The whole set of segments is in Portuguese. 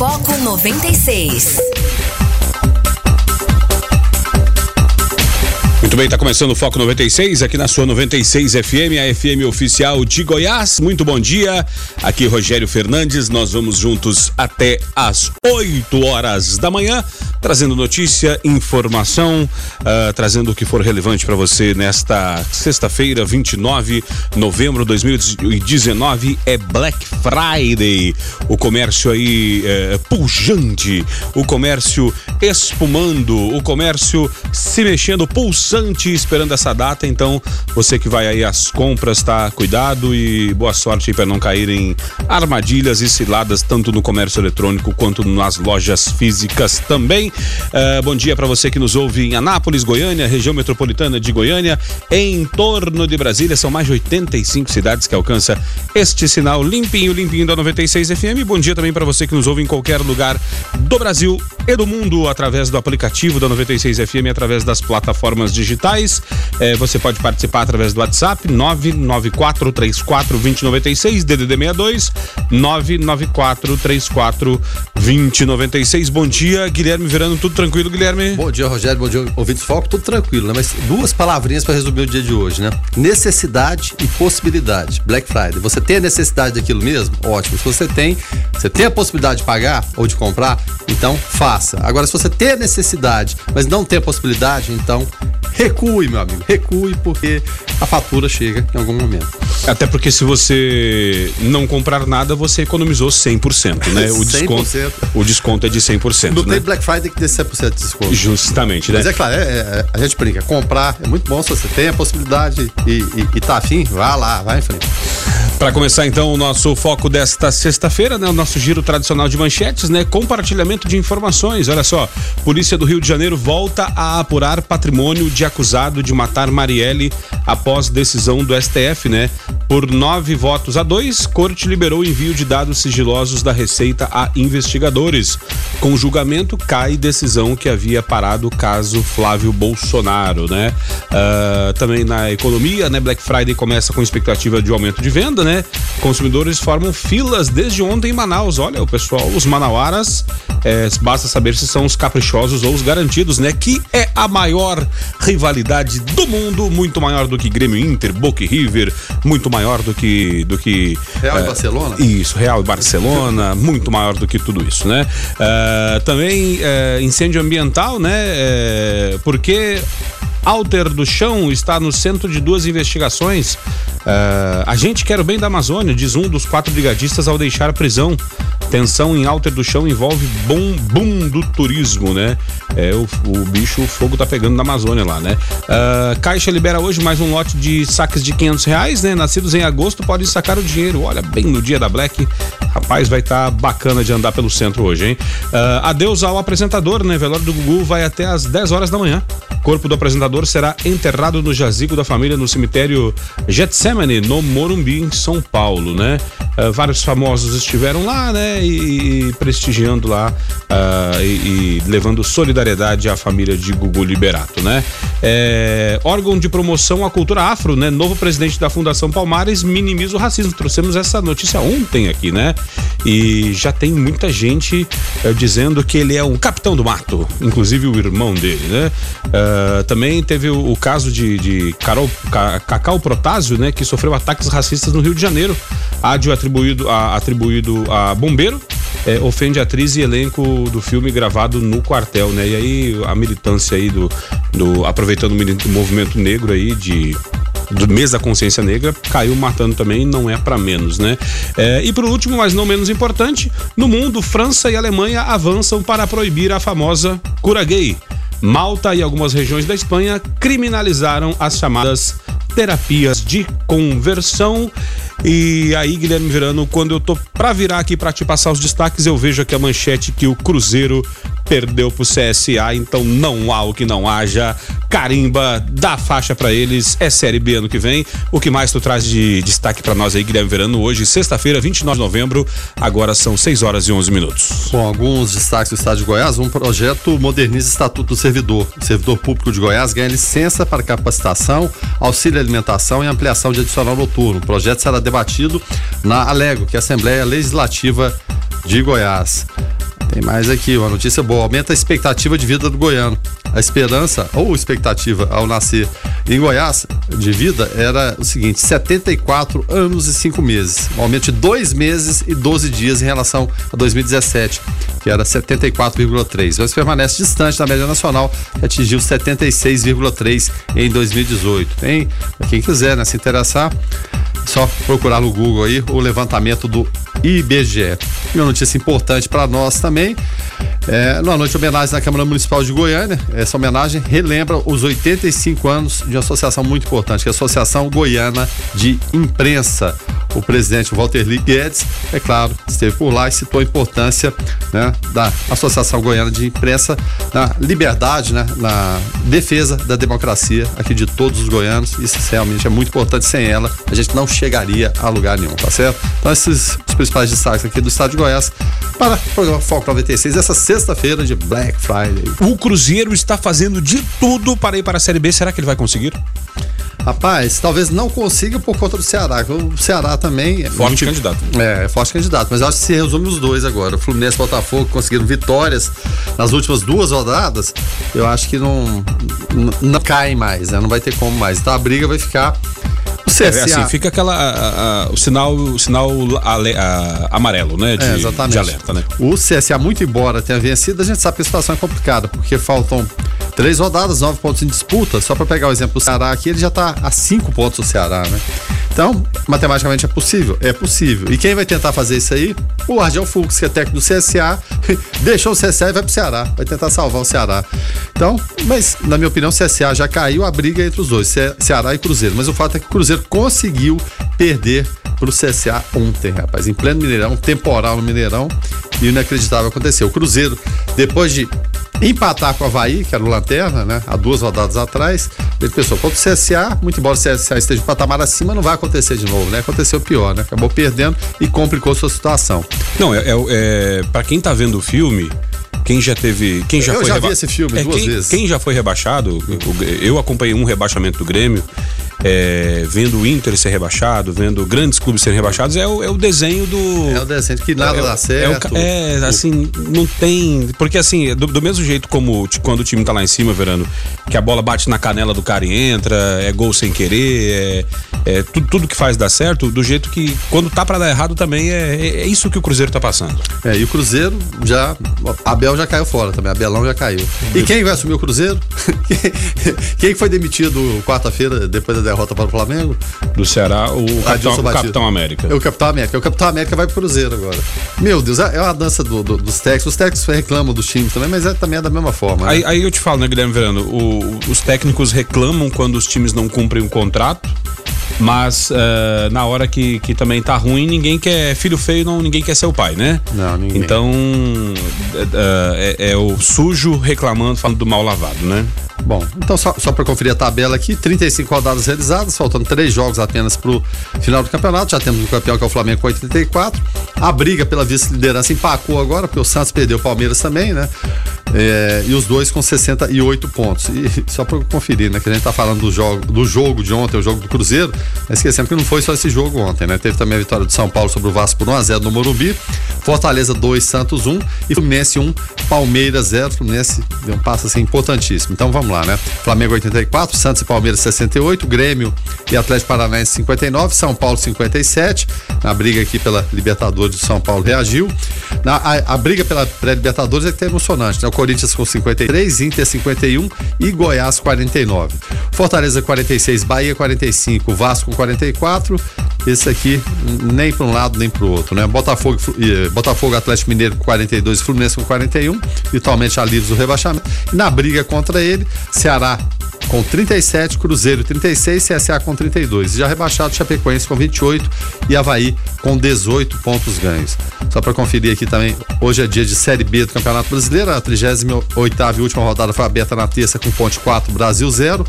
Foco 96. Muito bem, está começando o Foco 96 aqui na sua 96 FM, a FM oficial de Goiás. Muito bom dia. Aqui Rogério Fernandes. Nós vamos juntos até às 8 horas da manhã, trazendo notícia, informação, uh, trazendo o que for relevante para você nesta sexta-feira, 29 de novembro de 2019. É Black Friday. O comércio aí é, pujante, o comércio espumando, o comércio se mexendo, pulsando esperando essa data, então você que vai aí às compras, tá? Cuidado e boa sorte para não cair em armadilhas e ciladas, tanto no comércio eletrônico quanto nas lojas físicas também. Uh, bom dia para você que nos ouve em Anápolis, Goiânia, região metropolitana de Goiânia, em torno de Brasília, são mais de 85 cidades que alcança este sinal limpinho, limpinho da 96 FM. Bom dia também para você que nos ouve em qualquer lugar do Brasil e do mundo através do aplicativo da 96 FM, através das plataformas digitais. É, você pode participar através do WhatsApp 994342096, DDD 62 994342096. Bom dia, Guilherme Tudo tranquilo, Guilherme? Bom dia, Rogério, bom dia, ouvintes foco, tudo tranquilo, né? Mas duas palavrinhas para resumir o dia de hoje, né? Necessidade e possibilidade. Black Friday. Você tem a necessidade daquilo mesmo? Ótimo. Se você tem, você tem a possibilidade de pagar ou de comprar, então faça. Agora, se você tem a necessidade, mas não tem a possibilidade, então recue, meu amigo, recue, porque a fatura chega em algum momento. Até porque se você não comprar nada, você economizou 100%, né? O 100%. desconto, o desconto é de 100%. Não né? tem Black Friday que dê 100% de desconto. Justamente, né? Mas é claro, é, é, a gente brinca, comprar é muito bom se você tem a possibilidade e, e, e tá afim, vá lá, vai em frente. Para começar então o nosso foco desta sexta-feira, né, o nosso giro tradicional de manchetes, né, compartilhamento de informações. Olha só, Polícia do Rio de Janeiro volta a apurar patrimônio de acusado de matar Marielle após decisão do STF, né? Por nove votos a dois, corte liberou envio de dados sigilosos da Receita a investigadores. Com julgamento, cai decisão que havia parado o caso Flávio Bolsonaro, né? Uh, também na economia, né? Black Friday começa com expectativa de aumento de venda, né? Consumidores formam filas desde ontem em Manaus. Olha, o pessoal, os manauaras, é, basta saber se são os caprichosos ou os garantidos, né? Que é a maior rivalidade do mundo, muito maior do que Grêmio Inter, Boca River, muito maior do que do que Real é, e Barcelona. Isso, Real e Barcelona, muito maior do que tudo isso, né? Uh, também uh, incêndio ambiental, né? Uh, porque Alter do Chão está no centro de duas investigações. Uh, a gente quer o bem da Amazônia, diz um dos quatro brigadistas ao deixar a prisão. Tensão em Alter do Chão envolve boom, boom do turismo, né? É, o, o bicho, o fogo tá pegando na Amazônia lá, né? Uh, Caixa libera hoje mais um lote de saques de 500 reais, né? Nascidos em agosto podem sacar o dinheiro. Olha, bem no dia da Black. Rapaz, vai estar tá bacana de andar pelo centro hoje, hein? Uh, adeus ao apresentador, né? Velório do Gugu vai até às 10 horas da manhã. Corpo do apresentador será enterrado no jazigo da família no cemitério Getsemane, no Morumbi, em São Paulo, né? Uh, vários famosos estiveram lá, né? E, e prestigiando lá uh, e, e, levando solidariedade à família de Gugu Liberato, né? É, órgão de promoção à cultura afro, né? Novo presidente da Fundação Palmares minimiza o racismo. Trouxemos essa notícia ontem aqui, né? E já tem muita gente uh, dizendo que ele é um capitão do mato, inclusive o irmão dele, né? Uh, também teve o, o caso de, de Carol, Cacau Protásio, né, que sofreu ataques racistas no Rio de Janeiro. Ádio atribuído a, atribuído a bombeiro, é, ofende atriz e elenco do filme gravado no quartel, né? E aí a militância aí do, do aproveitando o movimento negro aí de do mês da consciência negra caiu matando também, não é para menos, né? É, e por último, mas não menos importante, no mundo, França e Alemanha avançam para proibir a famosa cura gay. Malta e algumas regiões da Espanha criminalizaram as chamadas terapias de conversão. E aí, Guilherme Verano, quando eu tô para virar aqui para te passar os destaques, eu vejo aqui a manchete que o Cruzeiro perdeu pro CSA, então não há o que não haja. Carimba, dá faixa para eles, é Série B ano que vem. O que mais tu traz de destaque para nós aí, Guilherme Verano, hoje, sexta-feira, 29 de novembro, agora são 6 horas e 11 minutos. Bom, alguns destaques do Estado de Goiás, um projeto moderniza o Estatuto do Servidor. Servidor público de Goiás ganha licença para capacitação, auxílio alimentação e ampliação de adicional noturno. O projeto será debatido na Alego, que é a Assembleia Legislativa de Goiás. Tem mais aqui, uma notícia boa. Aumenta a expectativa de vida do goiano. A esperança, ou expectativa ao nascer em Goiás de vida era o seguinte: 74 anos e 5 meses. Um aumento de 2 meses e 12 dias em relação a 2017, que era 74,3. Mas permanece distante da média nacional, que atingiu 76,3 em 2018. Tem, quem quiser né, se interessar, só procurar no Google aí o levantamento do IBGE. E uma notícia importante para nós também, é, numa noite de homenagem na Câmara Municipal de Goiânia, essa homenagem relembra os 85 anos de uma associação muito importante, que é a Associação Goiana de Imprensa. O presidente Walter Lee Guedes, é claro, esteve por lá e citou a importância né, da Associação Goiana de Imprensa na liberdade, né, na defesa da democracia aqui de todos os goianos. Isso realmente é muito importante. Sem ela, a gente não chegaria a lugar nenhum, tá certo? Então, esses os principais destaques aqui do estado de Goiás para o programa Foco 96, essa sexta-feira de Black Friday. O Cruzeiro está fazendo de tudo para ir para a Série B. Será que ele vai conseguir? Rapaz, talvez não consiga por conta do Ceará. O Ceará também é forte muito, candidato. É, é forte candidato. Mas eu acho que se resume os dois agora. O Fluminense e o Botafogo conseguiram vitórias nas últimas duas rodadas. Eu acho que não, não, não cai mais, né? Não vai ter como mais. Então a briga vai ficar CSA. É, assim, fica aquela. A, a, o sinal, o sinal ale, a, amarelo, né? De, é, exatamente. de alerta, né? O CSA, muito embora tenha vencido, a gente sabe que a situação é complicada, porque faltam três rodadas, nove pontos em disputa. Só para pegar o exemplo do Ceará aqui, ele já tá a cinco pontos do Ceará, né? Então, matematicamente é possível? É possível. E quem vai tentar fazer isso aí? O Argel Fux, que é técnico do CSA, deixou o CSA e vai pro Ceará. Vai tentar salvar o Ceará. Então, mas, na minha opinião, o CSA já caiu a briga entre os dois, Ceará e Cruzeiro. Mas o fato é que o Cruzeiro conseguiu perder pro CSA ontem, rapaz. Em pleno Mineirão, temporal no Mineirão. E inacreditável aconteceu. O Cruzeiro, depois de empatar com o Havaí, que era o Lanterna, né? Há duas rodadas atrás. Ele pensou, contra o CSA, muito embora o CSA esteja um patamar acima, não vai acontecer de novo, né? Aconteceu pior, né? Acabou perdendo e complicou sua situação. Não, é, é, é para quem tá vendo o filme, quem já teve. Quem já eu foi já vi esse filme é, duas quem, vezes. Quem já foi rebaixado, eu acompanhei um rebaixamento do Grêmio é, vendo o Inter ser rebaixado, vendo grandes clubes serem rebaixados, é o, é o desenho do. É o desenho que nada é, dá certo. É, é, assim, não tem. Porque assim, do, do, mesmo jeito como quando o time tá lá em cima, Verano, que a bola bate na canela do cara e entra, é gol sem querer, é, é tudo, tudo que faz dar certo, do jeito que quando tá para dar errado também é, é, é, isso que o Cruzeiro tá passando. É, e o Cruzeiro já. Abel já caiu fora também, Abelão já caiu. E quem vai assumir o Cruzeiro? quem foi demitido quarta-feira depois da derrota para o Flamengo. Do Ceará, o, Capitão, o Capitão, América. É o Capitão América. O Capitão América vai pro Cruzeiro agora. Meu Deus, é, é uma dança do, do, dos técnicos. Os técnicos reclamam dos times também, mas é, também é da mesma forma. Né? Aí, aí, eu te falo, né, Guilherme Verano? O, os técnicos reclamam quando os times não cumprem o um contrato. Mas uh, na hora que, que também tá ruim, ninguém quer. Filho feio, não, ninguém quer ser o pai, né? Não, ninguém. Então uh, é, é, o sujo reclamando, falando do mal lavado, né? Bom, então só, só para conferir a tabela aqui, 35 rodadas realizadas, faltando três jogos apenas para o final do campeonato. Já temos o campeão que é o Flamengo com 84. A briga pela vice-liderança empacou agora, porque o Santos perdeu o Palmeiras também, né? É, e os dois com 68 pontos. E só para conferir, né? Que a gente tá falando do jogo, do jogo de ontem, o jogo do Cruzeiro, esquecendo que não foi só esse jogo ontem, né? Teve também a vitória do São Paulo sobre o Vasco por 1x0 no Morumbi, Fortaleza 2, Santos 1 e Fluminense 1, Palmeiras 0. Fluminense deu um passo assim importantíssimo. Então vamos lá, né? Flamengo 84, Santos e Palmeiras 68, Grêmio e Atlético Paranaense 59, São Paulo 57. Na briga aqui pela Libertadores, o São Paulo reagiu. Na, a, a briga pela pré-Libertadores é que tá emocionante, né? O Corinthians com 53, Inter 51 e Goiás 49. Fortaleza 46, Bahia 45, Vasco 44. Esse aqui nem para um lado nem para o outro, né? Botafogo, Botafogo Atlético Mineiro com 42, Fluminense com 41, virtualmente livres do rebaixamento. E na briga contra ele, Ceará com 37, Cruzeiro 36, CSA com 32. Já rebaixado Chapecoense com 28 e Havaí com 18 pontos ganhos. Só para conferir aqui também, hoje é dia de Série B do Campeonato Brasileiro, a 38 e última rodada foi aberta na terça com ponte 4, Brasil 0.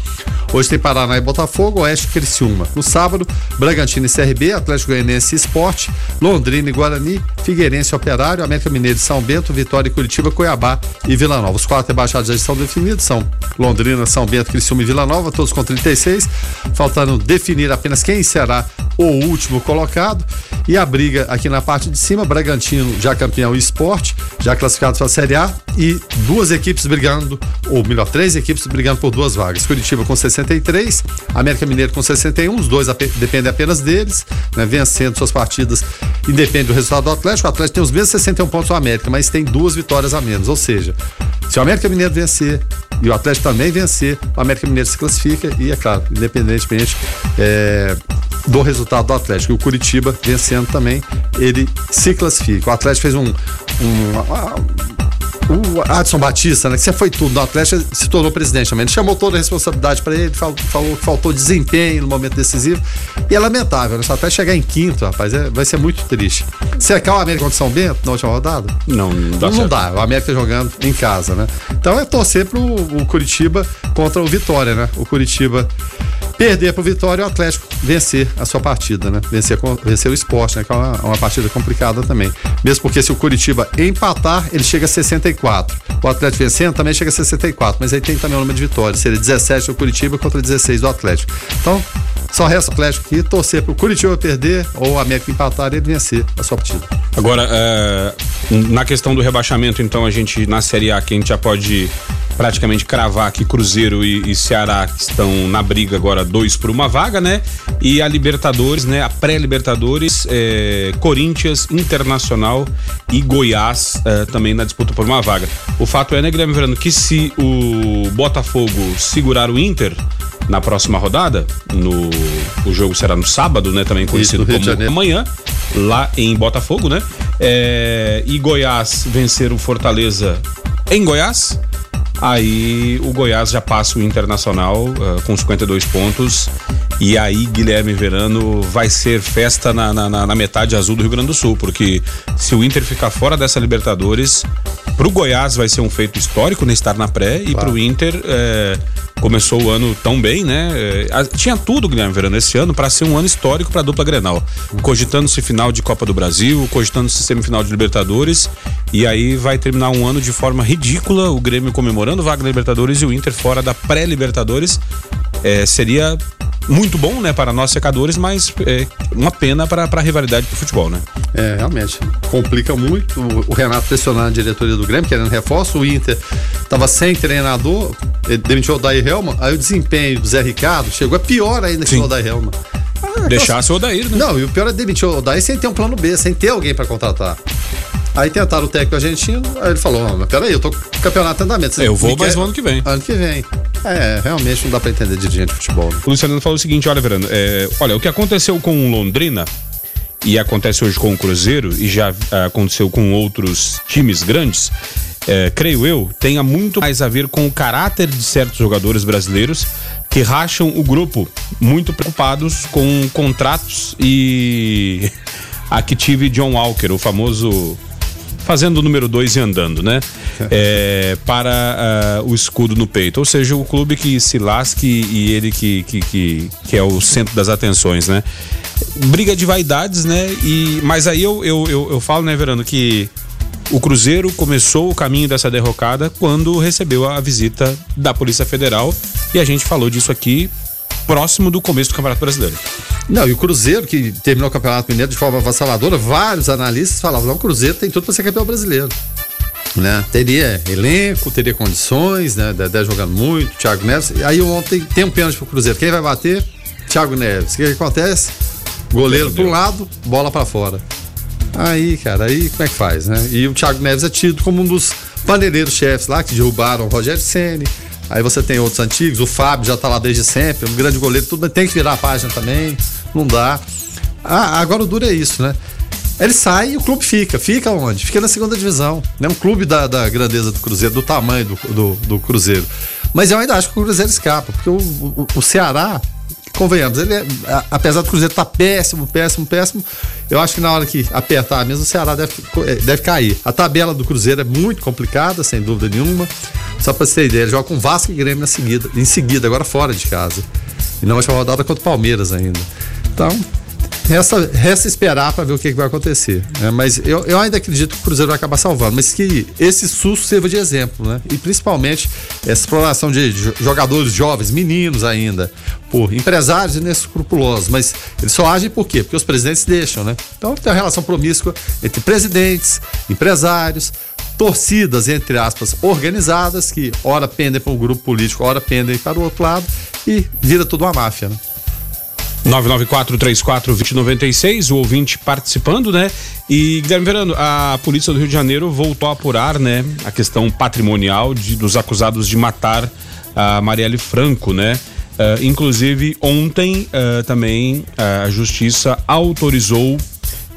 Hoje tem Paraná e Botafogo, Oeste e Criciúma. No sábado, Bragantino e CRB, Atlético Goianiense e Esporte, Londrina e Guarani, Figueirense e Operário, América Mineiro e São Bento, Vitória e Curitiba, Cuiabá e Vila Nova. Os quatro rebaixados já estão definidos, são Londrina, São Bento, Criciúma Criciúma Vila Nova, todos com 36, faltando definir apenas quem será o último colocado. E a briga aqui na parte de cima, Bragantino já campeão esporte, já classificado para a Série A, e duas equipes brigando, ou melhor, três equipes brigando por duas vagas. Curitiba com 63, América Mineiro com 61, os dois dependem apenas deles, né, vencendo suas partidas, independe do resultado do Atlético. O Atlético tem os mesmos 61 pontos do América, mas tem duas vitórias a menos, ou seja, se o América Mineiro vencer e o Atlético também vencer, o América Mineiro se classifica e, é claro, independentemente é, do resultado do Atlético. O Curitiba vencendo também, ele se classifica. O Atlético fez um, um o Adson Batista, né? Que você foi tudo no Atlético, se tornou presidente também. Ele chamou toda a responsabilidade para ele, falou, falou, que faltou desempenho no momento decisivo. E é lamentável, né? Se até chegar em quinto, rapaz, é, vai ser muito triste. Secar o América contra São Bento na última rodada? Não, não dá. Não, não dá. O América tá jogando em casa, né? Então é torcer pro o Curitiba contra o Vitória, né? O Curitiba perder pro Vitória e o Atlético vencer a sua partida, né? Vencer, vencer o esporte, né? Que é uma, uma partida complicada também. Mesmo porque se o Curitiba empatar, ele chega a 64. O Atlético vencendo também chega a 64, mas aí tem também o número de vitórias. Seria 17 do Curitiba contra 16 do Atlético. Então, só resta o Atlético aqui torcer pro Curitiba perder ou o América empatar e ele vencer a sua partida. Agora, é, na questão do rebaixamento, então, a gente, na Série A, que a gente já pode praticamente cravar que Cruzeiro e, e, Ceará estão na briga agora dois por uma vaga, né? E a Libertadores, né? A pré-Libertadores, é, Corinthians, Internacional e Goiás é, também na disputa por uma vaga. O fato é, né, Guilherme Verano, que se o Botafogo segurar o Inter na próxima rodada, no o jogo será no sábado, né? Também conhecido Isso, como amanhã, lá em Botafogo, né? É, e Goiás vencer o Fortaleza em Goiás Aí o Goiás já passa o Internacional uh, com 52 pontos. E aí Guilherme Verano vai ser festa na, na, na, metade azul do Rio Grande do Sul, porque se o Inter ficar fora dessa Libertadores, pro Goiás vai ser um feito histórico, né? Estar na pré, claro. e pro Inter. É, começou o ano tão bem, né? É, tinha tudo, Guilherme Verano, esse ano para ser um ano histórico para a dupla Grenal. Cogitando-se final de Copa do Brasil, cogitando-se semifinal de Libertadores, e aí vai terminar um ano de forma ridícula, o Grêmio comemorando vaga na Libertadores e o Inter fora da pré-Libertadores. É, seria muito bom, né, para nós secadores, mas é uma pena para a rivalidade do futebol, né? É, realmente. Complica muito. O, Renato pressionando a diretoria do Grêmio, querendo reforço. O Inter estava sem treinador, demitiu o Daí Helma. Aí o desempenho do Zé Ricardo chegou a pior ainda que o Daí Helma. Ah, Deixasse o Odair, né? Não, e o pior é demitir o Odair sem ter um plano B, sem ter alguém para contratar. Aí tentaram o técnico argentino, aí ele falou: oh, mas peraí, eu tô com o campeonato em andamento. Eu vou, mas ano que vem. Ano que vem. É, realmente não dá para entender dirigente de futebol. O Luciano falou o seguinte: olha, Verano, é, olha, o que aconteceu com o Londrina e acontece hoje com o Cruzeiro e já é, aconteceu com outros times grandes, é, creio eu, tenha muito mais a ver com o caráter de certos jogadores brasileiros que racham o grupo, muito preocupados com contratos e aqui tive John Walker, o famoso fazendo o número 2 e andando, né? É, para uh, o escudo no peito. Ou seja, o clube que se lasque e ele que, que, que, que, é o centro das atenções, né? Briga de vaidades, né? E, mas aí eu, eu, eu, eu falo, né, Verano, que o Cruzeiro começou o caminho dessa derrocada quando recebeu a visita da Polícia Federal e a gente falou disso aqui próximo do começo do Campeonato Brasileiro. Não, e o Cruzeiro, que terminou o Campeonato Mineiro de forma avassaladora, vários analistas falavam: não, o Cruzeiro tem tudo para ser campeão brasileiro. Né? Teria elenco, teria condições, né? Dedé jogando muito, Thiago Neves. Aí ontem tem um pênalti pro Cruzeiro. Quem vai bater? Thiago Neves. O que, que acontece? Goleiro para um lado, bola para fora. Aí, cara, aí como é que faz, né? E o Thiago Neves é tido como um dos paneireiros chefes lá que derrubaram o Rogério Ceni, Aí você tem outros antigos, o Fábio já tá lá desde sempre, um grande goleiro, tudo, tem que virar a página também, não dá. Ah, agora o duro é isso, né? Ele sai e o clube fica. Fica onde? Fica na segunda divisão. Né? Um clube da, da grandeza do Cruzeiro, do tamanho do, do, do, Cruzeiro. Mas eu ainda acho que o Cruzeiro escapa, porque o, o, o Ceará, convenhamos, ele é, apesar do Cruzeiro estar tá péssimo, péssimo, péssimo, eu acho que na hora que apertar mesmo, o Ceará deve, deve cair. A tabela do Cruzeiro é muito complicada, sem dúvida nenhuma. Só pra você ter ideia, ele joga com Vasco e Grêmio na seguida, em seguida, agora fora de casa. E não vai rodada contra o Palmeiras ainda. Então, resta, resta esperar para ver o que, que vai acontecer. Né? Mas eu, eu ainda acredito que o Cruzeiro vai acabar salvando, mas que esse susto sirva de exemplo, né? E principalmente essa exploração de jogadores jovens, meninos ainda, por empresários inescrupulosos. Mas eles só agem por quê? Porque os presidentes deixam, né? Então tem uma relação promíscua entre presidentes, empresários, torcidas, entre aspas, organizadas, que ora pendem para um grupo político, ora pendem para o outro lado, e vira tudo uma máfia, né? 994-34-2096, o ouvinte participando, né? E, Guilherme Verano, a Polícia do Rio de Janeiro voltou a apurar, né? A questão patrimonial de, dos acusados de matar a Marielle Franco, né? Uh, inclusive, ontem uh, também uh, a Justiça autorizou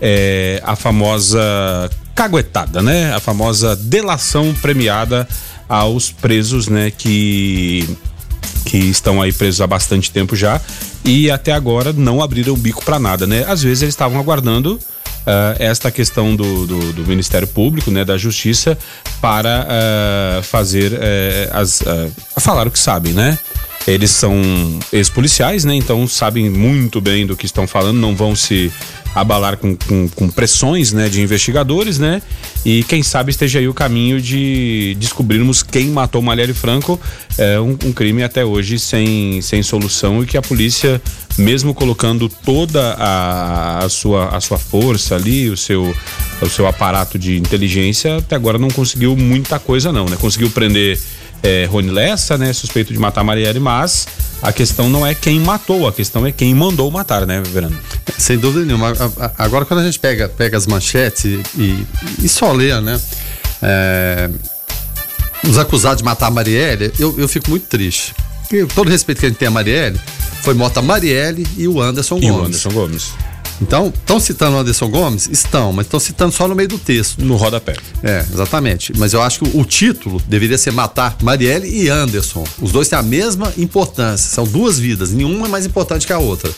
eh, a famosa caguetada, né? A famosa delação premiada aos presos, né? Que que estão aí presos há bastante tempo já e até agora não abriram o bico para nada, né? Às vezes eles estavam aguardando Uh, esta questão do, do, do, Ministério Público, né, da Justiça, para uh, fazer uh, as falar o que sabem, né? Eles são ex-policiais, né? Então sabem muito bem do que estão falando, não vão se abalar com, com, com, pressões né, de investigadores, né? E quem sabe esteja aí o caminho de descobrirmos quem matou Marielle Franco. É um, um, crime até hoje sem, sem solução e que a polícia, mesmo colocando toda a, a, sua, a sua força ali, o seu, o seu aparato de inteligência, até agora não conseguiu muita coisa não, né? Conseguiu prender é, Rony Lessa, né? Suspeito de matar Marielle, mas a questão não é quem matou, a questão é quem mandou matar, né, Verano? Sem dúvida nenhuma. Agora, quando a gente pega, pega as manchetes e, e só lê, né? É, os acusados de matar a Marielle, eu, eu fico muito triste. E todo respeito que a gente tem a Marielle, foi morta a Marielle e o Anderson e Gomes. O Anderson Gomes. Então, estão citando o Anderson Gomes? Estão, mas estão citando só no meio do texto. No rodapé. É, exatamente. Mas eu acho que o título deveria ser Matar Marielle e Anderson. Os dois têm a mesma importância. São duas vidas, nenhuma é mais importante que a outra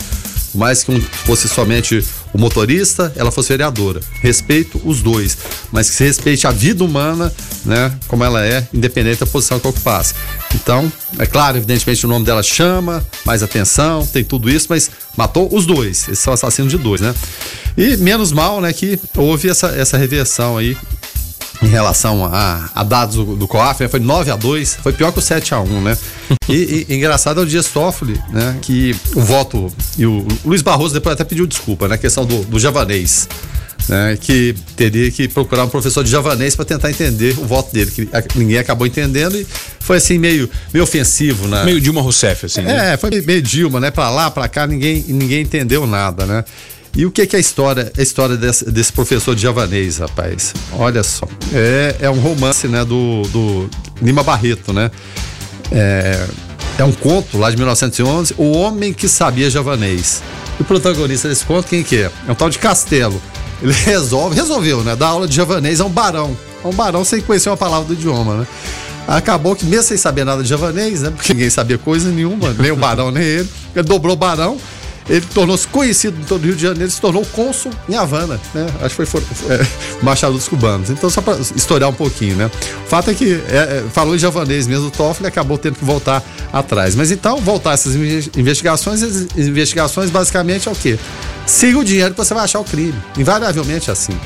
mais que um fosse somente o motorista, ela fosse vereadora. Respeito os dois, mas que se respeite a vida humana, né, como ela é, independente da posição que ocupasse. Então, é claro, evidentemente o nome dela chama mais atenção, tem tudo isso, mas matou os dois. Esses são assassinos de dois, né? E menos mal, né, que houve essa, essa reversão aí em relação a, a dados do, do COAF, né? foi 9 a 2 foi pior que o 7 a 1 né? E, e engraçado é o Dias Toffoli, né? Que o voto, e o Luiz Barroso depois até pediu desculpa, né? questão do, do javanês. Né, que teria que procurar um professor de javanês para tentar entender o voto dele, que ninguém acabou entendendo e foi assim meio, meio ofensivo, né? Meio Dilma Rousseff, assim. Né? É, foi meio Dilma, né? Para lá, para cá, ninguém, ninguém entendeu nada, né? E o que, que é a história, a história desse, desse, professor de javanês, rapaz? Olha só. É, é um romance, né, do, do Lima Barreto, né? É, é um conto lá de 1911, O Homem que Sabia Javanês. E o protagonista desse conto, quem que é? É um tal de Castelo. Ele resolve, resolveu, né? Dar aula de javanês a um barão. A um barão sem conhecer uma palavra do idioma, né? Acabou que, mesmo sem saber nada de javanês, né? Porque ninguém sabia coisa nenhuma, nem o barão, nem ele. Ele dobrou o barão ele tornou-se conhecido em todo o Rio de Janeiro, se tornou cônsul em Havana, né? Acho que foi, foi é, Machado dos Cubanos. Então, só para historiar um pouquinho, né? O fato é que é, é, falou em javanês mesmo, o Toffoli acabou tendo que voltar atrás. Mas então, voltar essas investigações, as investigações basicamente é o quê? Siga o dinheiro que você vai achar o crime. Invariavelmente é assim.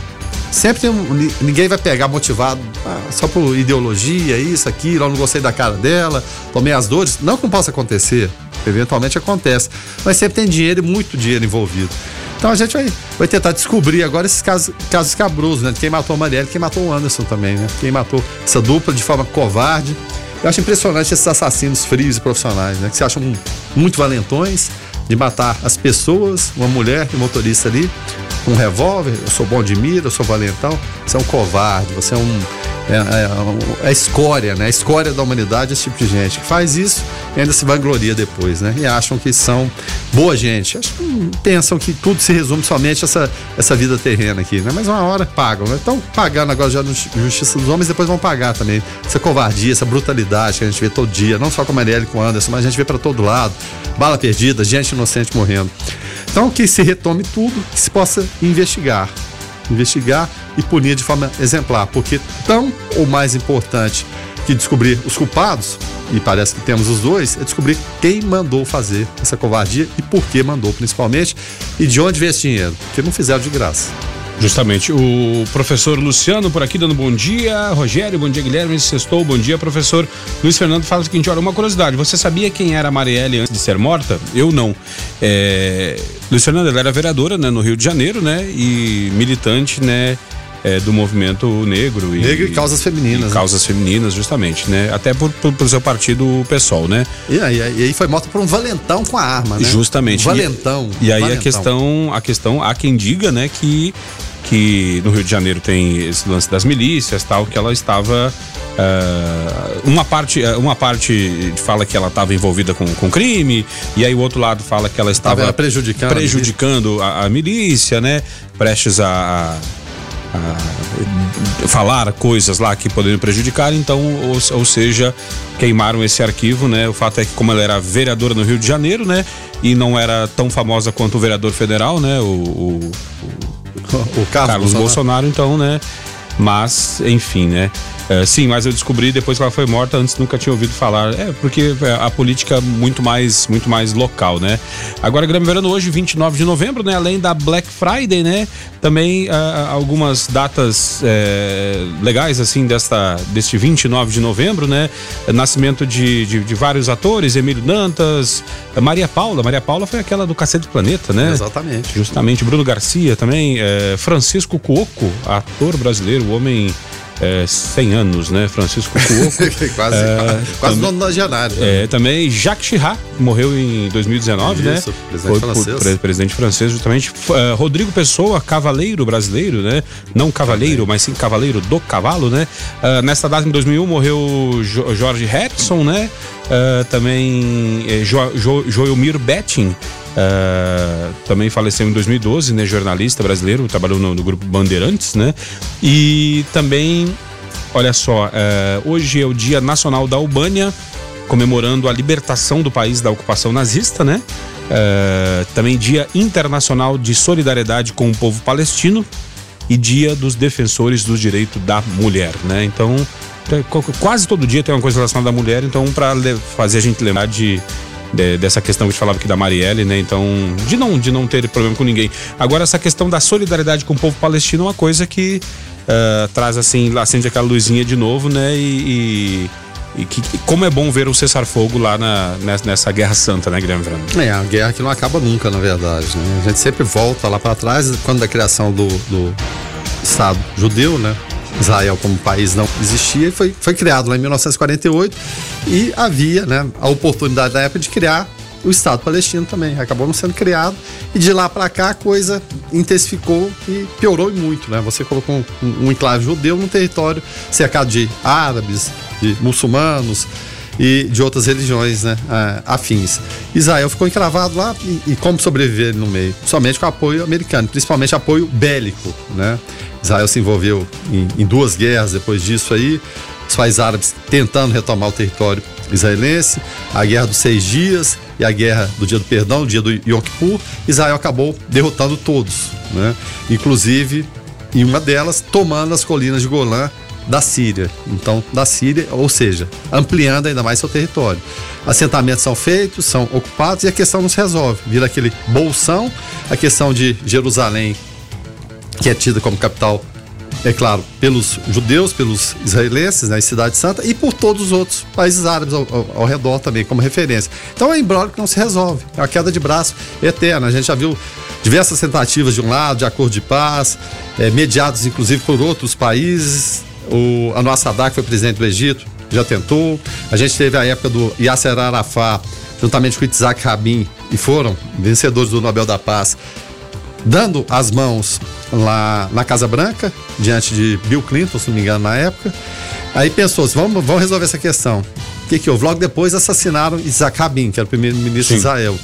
Sempre tem um, ninguém vai pegar motivado ah, só por ideologia, isso, aquilo, eu não gostei da cara dela, tomei as dores. Não que não possa acontecer, eventualmente acontece, mas sempre tem dinheiro e muito dinheiro envolvido. Então a gente vai, vai tentar descobrir agora esses casos, casos cabrosos, né? De quem matou a Marielle, quem matou o Anderson também, né? Quem matou essa dupla de forma covarde. Eu acho impressionante esses assassinos frios e profissionais, né? Que se acham muito valentões de matar as pessoas, uma mulher e um motorista ali, com um revólver, eu sou bom de mira, eu sou valentão, você é um covarde, você é um. É, é, é a escória, né? A escória da humanidade, esse tipo de gente que faz isso e ainda se vangloria depois, né? E acham que são boa gente. Que pensam que tudo se resume somente a essa, essa vida terrena aqui, né? Mas uma hora pagam, né? Estão pagando agora já Justiça dos Homens, depois vão pagar também. Essa covardia, essa brutalidade que a gente vê todo dia, não só com a Marielle e com o Anderson, mas a gente vê para todo lado. Bala perdida, gente inocente morrendo. Então, que se retome tudo, que se possa investigar. Investigar e punir de forma exemplar, porque tão ou mais importante que descobrir os culpados, e parece que temos os dois, é descobrir quem mandou fazer essa covardia e por que mandou, principalmente, e de onde veio esse dinheiro, porque não fizeram de graça. Justamente. O professor Luciano por aqui dando bom dia. Rogério, bom dia, Guilherme. Sextou, bom dia. Professor Luiz Fernando fala o seguinte: olha, uma curiosidade. Você sabia quem era a Marielle antes de ser morta? Eu não. É... Luiz Fernando, ela era vereadora né, no Rio de Janeiro, né? E militante, né? É, do movimento negro e, negro e causas femininas. E né? causas femininas, justamente, né? Até por, por, por seu partido PSOL, né? E aí, e aí foi morta por um valentão com a arma, né? Justamente. Um valentão. E, e aí valentão. a questão, a questão, há quem diga, né, que que no Rio de Janeiro tem esse lance das milícias tal, que ela estava uh, uma parte uma parte fala que ela estava envolvida com, com crime e aí o outro lado fala que ela estava prejudicando, prejudicando a, a, milícia, né? Prestes a, a falar coisas lá que poderiam prejudicar, então, ou, ou, seja, queimaram esse arquivo, né? O fato é que como ela era vereadora no Rio de Janeiro, né? E não era tão famosa quanto o vereador federal, né? o, o, o Carlos, Carlos Bolsonaro. Bolsonaro, então, né? Mas, enfim, né? É, sim, mas eu descobri depois que ela foi morta, antes nunca tinha ouvido falar. É, porque é, a política é muito mais, muito mais local, né? Agora, Grêmio Verano, hoje, 29 de novembro, né? Além da Black Friday, né? Também uh, algumas datas é, legais, assim, desta, deste 29 de novembro, né? Nascimento de, de, de, vários atores, Emílio Dantas, Maria Paula. Maria Paula foi aquela do Cacete do Planeta, né? Exatamente. Justamente. Bruno Garcia também, é, Francisco Cuoco, ator brasileiro, o homem é, 100 anos, né? Francisco Cuoco. quase é, quase também, dono da É, também Jacques Chirac, morreu em 2019, né? Isso, né? Presidente Foi, francês. presidente francês, justamente. Uh, Rodrigo Pessoa, cavaleiro brasileiro, né? Não cavaleiro, mas sim cavaleiro do cavalo, né? Uh, nesta data, em 2001, morreu jo Jorge Harrison, né? Uh, também eh, jo jo Joelmir Betting, Uh, também faleceu em 2012, né? Jornalista brasileiro, trabalhou no, no grupo Bandeirantes, né? E também, olha só, uh, hoje é o Dia Nacional da Albânia, comemorando a libertação do país da ocupação nazista, né? Uh, também Dia Internacional de Solidariedade com o Povo Palestino e Dia dos Defensores dos Direitos da Mulher, né? Então, quase todo dia tem uma coisa relacionada à mulher, então para fazer a gente lembrar de de, dessa questão que a gente falava aqui da Marielle, né? Então, de não, de não ter problema com ninguém. Agora, essa questão da solidariedade com o povo palestino é uma coisa que uh, traz, assim, acende aquela luzinha de novo, né? E, e, e que, como é bom ver o cessar-fogo lá na, nessa Guerra Santa, né, Guilherme Verano? É, a guerra que não acaba nunca, na verdade. Né? A gente sempre volta lá para trás, quando da criação do, do Estado judeu, né? Israel como país não existia e foi, foi criado lá em 1948 e havia né, a oportunidade da época de criar o Estado palestino também. Acabou não sendo criado e de lá para cá a coisa intensificou e piorou muito. Né? Você colocou um, um enclave judeu num território cercado de árabes, de muçulmanos e de outras religiões né, afins. Israel ficou encravado lá e, e como sobreviver no meio? Somente com apoio americano, principalmente apoio bélico. Né? Israel se envolveu em, em duas guerras depois disso aí, os países árabes tentando retomar o território israelense, a guerra dos seis dias e a guerra do dia do perdão, o dia do Yom Kippur, Israel acabou derrotando todos, né? inclusive em uma delas tomando as colinas de Golã da Síria. Então, da Síria, ou seja, ampliando ainda mais seu território. Assentamentos são feitos, são ocupados e a questão não se resolve. Vira aquele bolsão, a questão de Jerusalém que é tida como capital, é claro, pelos judeus, pelos israelenses, na né, Cidade Santa, e por todos os outros países árabes ao, ao, ao, redor também, como referência. Então é um que não se resolve, é uma queda de braço eterna. A gente já viu diversas tentativas de um lado, de acordo de paz, é, mediados inclusive por outros países. O Anwar Sadat, que foi presidente do Egito, já tentou. A gente teve a época do Yasser Arafat, juntamente com Isaac Rabin, e foram vencedores do Nobel da Paz, dando as mãos lá na Casa Branca, diante de Bill Clinton, se não me engano, na época. Aí pensou assim, vamos, vamos resolver essa questão. O que, que houve? Logo depois assassinaram Isaac Rabin, que era o primeiro-ministro de Israel.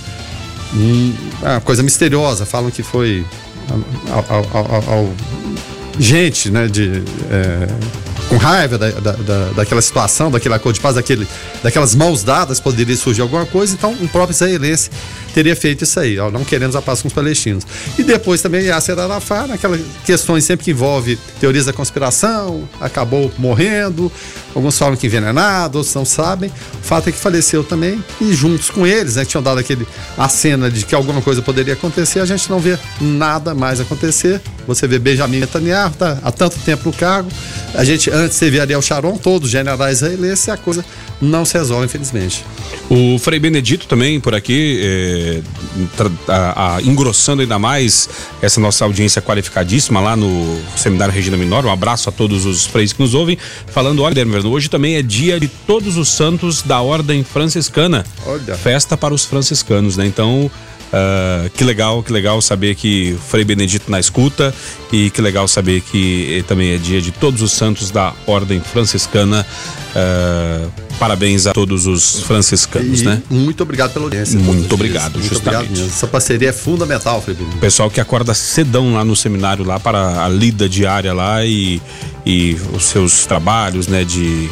Hum, uma coisa misteriosa, falam que foi ao, ao, ao, gente, né, de... É, com raiva da, da, da, daquela situação, daquele acordo de paz, daquele, daquelas mãos dadas, poderia surgir alguma coisa, então um próprio israelense teria feito isso aí, ó, não queremos a paz com os palestinos. E depois também Yasser Arafat, naquelas questões sempre que envolve teorias da conspiração, acabou morrendo, alguns falam que envenenado, outros não sabem. O fato é que faleceu também e juntos com eles, né, que tinham dado aquele a cena de que alguma coisa poderia acontecer, a gente não vê nada mais acontecer. Você vê Benjamin Netanyahu tá há tanto tempo no cargo. A gente antes você via Ariel Sharon, todos generais israelenses, e a coisa não se resolve, infelizmente. O Frei Benedito também por aqui, é, a, a, engrossando ainda mais essa nossa audiência qualificadíssima lá no Seminário Regina Minor. Um abraço a todos os freis que nos ouvem. Falando, olha, Denver, hoje também é dia de todos os santos da Ordem Franciscana. Olha. Festa para os franciscanos, né? Então, Uh, que legal, que legal saber que Frei Benedito na escuta e que legal saber que também é dia de todos os santos da Ordem Franciscana. Uh, parabéns a todos os franciscanos, e né? Muito obrigado pela audiência. Muito obrigado, muito justamente. Obrigado Essa parceria é fundamental, Frei Benedito. Pessoal que acorda cedão lá no seminário lá para a lida diária lá e, e os seus trabalhos, né, de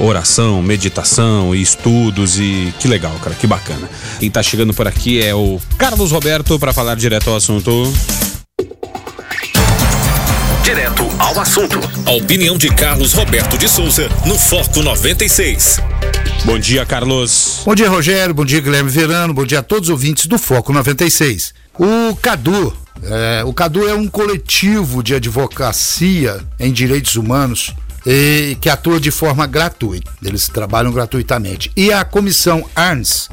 oração, meditação e estudos e que legal, cara, que bacana. Quem tá chegando por aqui é o Carlos Roberto para falar direto ao assunto. Direto ao assunto. A opinião de Carlos Roberto de Souza no Foco 96. Bom dia, Carlos. Bom dia, Rogério. Bom dia, Guilherme Verano. Bom dia a todos os ouvintes do Foco 96. O Cadu, é, o Cadu é um coletivo de advocacia em direitos humanos e, que atua de forma gratuita. Eles trabalham gratuitamente. E a comissão ARNS,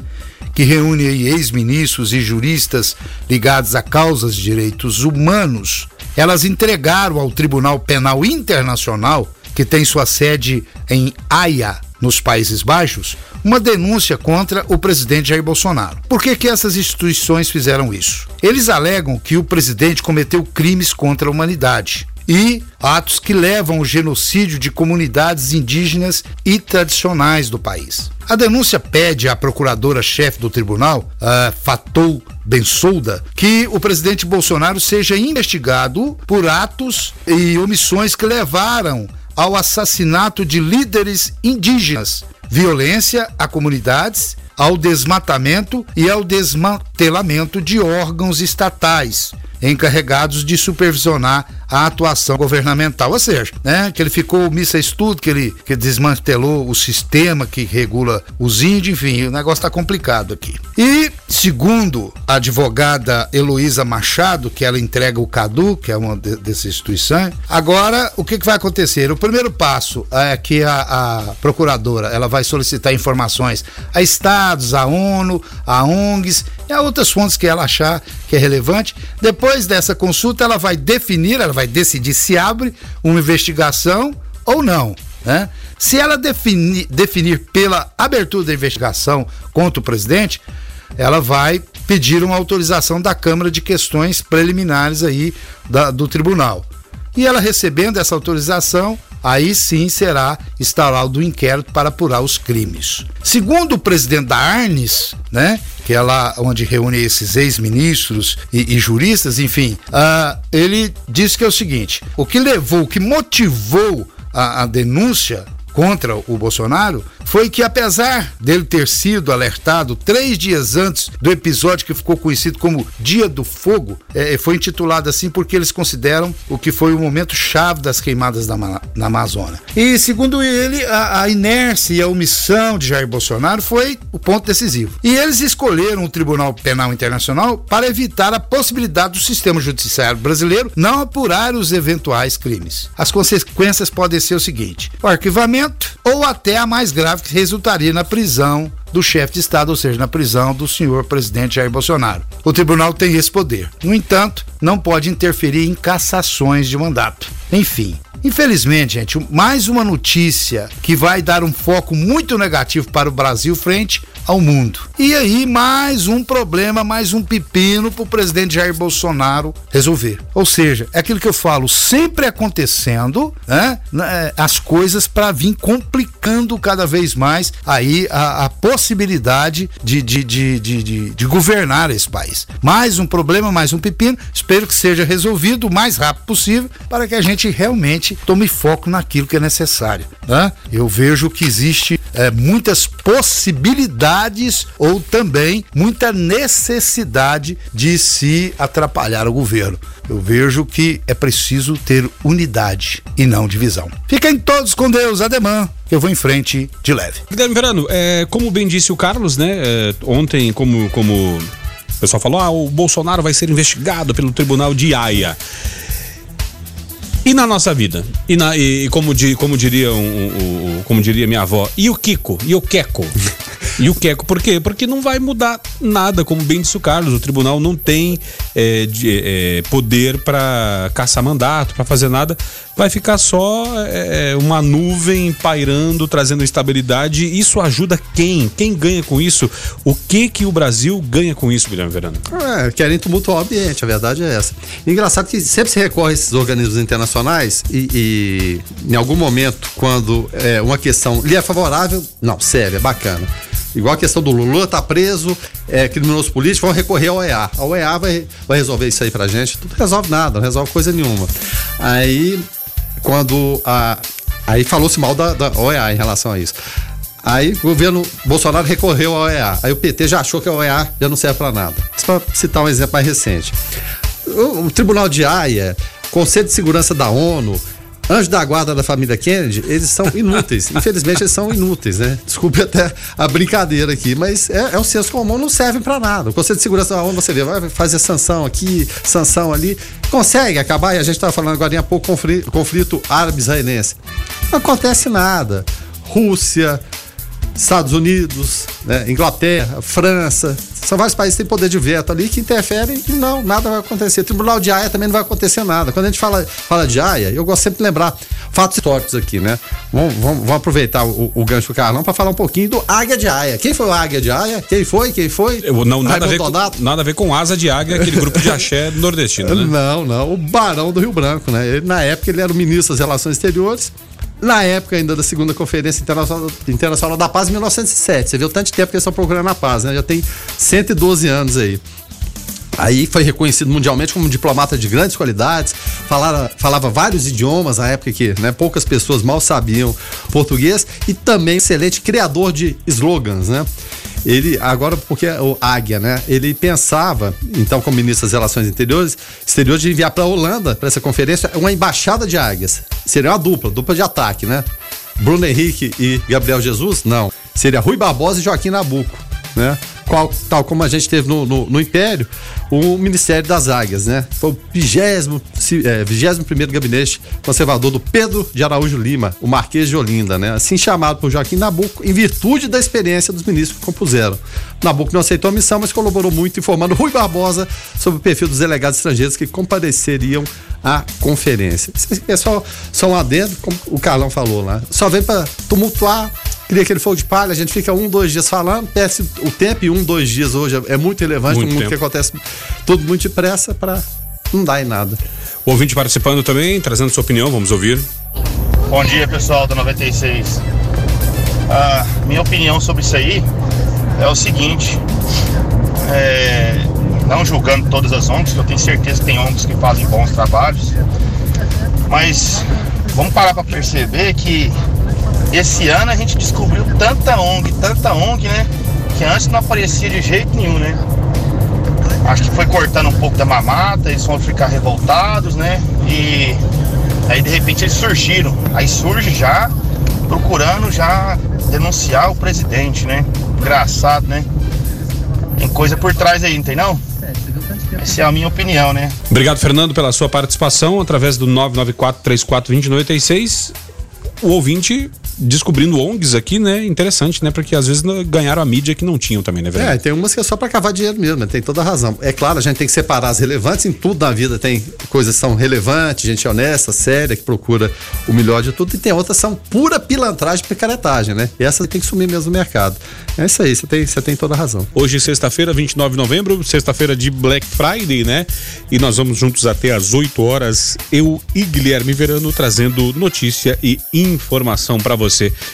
que reúne ex-ministros e juristas ligados a causas de direitos humanos, elas entregaram ao Tribunal Penal Internacional, que tem sua sede em Haia, nos Países Baixos, uma denúncia contra o presidente Jair Bolsonaro. Por que, que essas instituições fizeram isso? Eles alegam que o presidente cometeu crimes contra a humanidade e atos que levam ao genocídio de comunidades indígenas e tradicionais do país. A denúncia pede à procuradora-chefe do tribunal, Fatou Bensouda, que o presidente Bolsonaro seja investigado por atos e omissões que levaram ao assassinato de líderes indígenas, violência a comunidades, ao desmatamento e ao desmantelamento de órgãos estatais, encarregados de supervisionar a atuação governamental, ou seja, né, que ele ficou missa estudo, que ele que desmantelou o sistema que regula os índios, enfim, o negócio está complicado aqui. E segundo a advogada Heloísa Machado, que ela entrega o CADU, que é uma de, dessas instituições, agora o que, que, vai acontecer? O primeiro passo é que a, a procuradora ela vai solicitar informações a estados, a ONU, a ONGs e a outras fontes que ela achar que é relevante. Depois dessa consulta, ela vai definir, ela vai decidir se abre uma investigação ou não. Né? Se ela definir, definir pela abertura da investigação contra o presidente, ela vai pedir uma autorização da Câmara de Questões Preliminares aí da, do tribunal. E ela recebendo essa autorização, aí sim será instalado o um inquérito para apurar os crimes. Segundo o presidente da Arnes, né, que é lá onde reúne esses ex-ministros e, e, juristas, enfim, uh, ele disse que é o seguinte: o que levou, o que motivou a, a denúncia contra o Bolsonaro foi que, apesar dele ter sido alertado três dias antes do episódio que ficou conhecido como Dia do Fogo, é, foi intitulado assim porque eles consideram o que foi o momento chave das queimadas na, na Amazônia. E, segundo ele, a, a inércia e a omissão de Jair Bolsonaro foi o ponto decisivo. E eles escolheram o Tribunal Penal Internacional para evitar a possibilidade do sistema judiciário brasileiro não apurar os eventuais crimes. As consequências podem ser o seguinte: o arquivamento ou até a mais grave que resultaria na prisão do chefe de Estado, ou seja, na prisão do senhor presidente Jair Bolsonaro. O tribunal tem esse poder. No entanto, não pode interferir em cassações de mandato. Enfim, Infelizmente, gente, mais uma notícia que vai dar um foco muito negativo para o Brasil frente ao mundo. E aí, mais um problema, mais um pepino para o presidente Jair Bolsonaro resolver. Ou seja, é aquilo que eu falo, sempre acontecendo, né? É, as coisas para vir complicando cada vez mais aí a, a possibilidade de, de, de, de, de, de governar esse país. Mais um problema, mais um pepino. Espero que seja resolvido o mais rápido possível para que a gente realmente tome foco naquilo que é necessário. Né? Eu vejo que existe é, muitas possibilidades ou também muita necessidade de se atrapalhar o governo. Eu vejo que é preciso ter unidade e não divisão. Fiquem todos com Deus, ademã, eu vou em frente de leve. Guilherme Verano, é, como bem disse o Carlos, né? É, ontem, como, como o pessoal falou, ah, o Bolsonaro vai ser investigado pelo Tribunal de Haia. E na nossa vida? E, na, e como, di, como, diria um, um, um, como diria minha avó, e o Kiko? E o Queco? E o Queco, por quê? Porque não vai mudar nada, como bem disse o Carlos. O tribunal não tem é, de, é, poder para caçar mandato, para fazer nada. Vai ficar só é, uma nuvem pairando, trazendo estabilidade. Isso ajuda quem? Quem ganha com isso? O que que o Brasil ganha com isso, Guilherme Verano? É, querem tumultuar o ambiente, a verdade é essa. Engraçado que sempre se recorre a esses organismos internacionais e, e em algum momento, quando é, uma questão lhe é favorável, não, sério, é bacana Igual a questão do Lula tá preso, é criminoso político, vão recorrer ao OEA. A OEA vai, vai resolver isso aí pra gente. Tudo resolve nada, não resolve coisa nenhuma. Aí, quando a. Aí falou-se mal da, da OEA em relação a isso. Aí o governo Bolsonaro recorreu ao OEA. Aí o PT já achou que a OEA já não serve para nada. Para citar um exemplo mais recente. O, o Tribunal de Haia, Conselho de Segurança da ONU, Anjos da guarda da família Kennedy, eles são inúteis. Infelizmente, eles são inúteis, né? Desculpe até a brincadeira aqui, mas é, é o senso comum, não serve para nada. O Conselho de Segurança da ONU, você vê, vai fazer sanção aqui, sanção ali, consegue acabar, e a gente estava falando agora há pouco, conflito, conflito árabe-israelense. Não acontece nada. Rússia, Estados Unidos, né, Inglaterra, França, são vários países que têm poder de veto ali que interferem e não, nada vai acontecer. Tribunal de Haia também não vai acontecer nada. Quando a gente fala, fala de Haia, eu gosto sempre de lembrar fatos históricos aqui, né? Vamos, vamos, vamos aproveitar o, o gancho do Carlão para falar um pouquinho do Águia de Haia. Quem foi o Águia de Haia? Quem foi? Quem foi? Eu, não, nada, a ver com, nada a ver com Asa de Águia, aquele grupo de axé nordestino, né? Não, não. O Barão do Rio Branco, né? Ele, na época ele era o ministro das Relações Exteriores na época ainda da segunda Conferência Internacional, Internacional da Paz, em 1907. Você viu tanto tempo que eles estão procurando a paz, né? Já tem 112 anos aí. Aí foi reconhecido mundialmente como um diplomata de grandes qualidades, falava, vários idiomas na época que né, poucas pessoas mal sabiam português e também excelente criador de slogans, né? Ele, agora, porque o Águia, né? Ele pensava, então, como ministro das Relações Interiores, exteriores, de enviar para a Holanda, para essa conferência, uma embaixada de águias. Seria uma dupla, dupla de ataque, né? Bruno Henrique e Gabriel Jesus? Não. Seria Rui Barbosa e Joaquim Nabuco, né? Qual, tal como a gente teve no, no, no Império, o Ministério das Águias, né? Foi o 21 é, 21 gabinete conservador do Pedro de Araújo Lima, o Marquês de Olinda, né? Assim chamado por Joaquim Nabuco, em virtude da experiência dos ministros que compuseram. Nabuco não aceitou a missão, mas colaborou muito informando Rui Barbosa sobre o perfil dos delegados estrangeiros que compareceriam à conferência. É só, só um adendo, como o Carlão falou lá. Só vem para tumultuar Queria aquele fogo de palha, a gente fica um, dois dias falando, perde o tempo e um, dois dias hoje é muito relevante, muito, muito que acontece tudo muito depressa para não dar em nada. O ouvinte participando também, trazendo sua opinião, vamos ouvir. Bom dia, pessoal da 96. Ah, minha opinião sobre isso aí é o seguinte: é, não julgando todas as ONGs, eu tenho certeza que tem ONGs que fazem bons trabalhos, mas vamos parar para perceber que esse ano a gente descobriu tanta ONG, tanta ONG, né? Que antes não aparecia de jeito nenhum, né? Acho que foi cortando um pouco da mamata, eles vão ficar revoltados, né? E aí de repente eles surgiram. Aí surge já procurando já denunciar o presidente, né? Engraçado, né? Tem coisa por trás aí, não tem não? Essa é a minha opinião, né? Obrigado, Fernando, pela sua participação através do 994 34 2096. O ouvinte descobrindo ONGs aqui, né? Interessante, né? Porque às vezes ganharam a mídia que não tinham também, né, velho? É, tem umas que é só para cavar dinheiro mesmo, né? tem toda a razão. É claro, a gente tem que separar as relevantes, em tudo na vida tem coisas que são relevantes, gente honesta, séria, que procura o melhor de tudo, e tem outras que são pura pilantragem e picaretagem, né? E essa tem que sumir mesmo no mercado. É isso aí, você tem, você tem toda a razão. Hoje, sexta-feira, 29 de novembro, sexta-feira de Black Friday, né? E nós vamos juntos até às 8 horas, eu e Guilherme Verano, trazendo notícia e informação para você.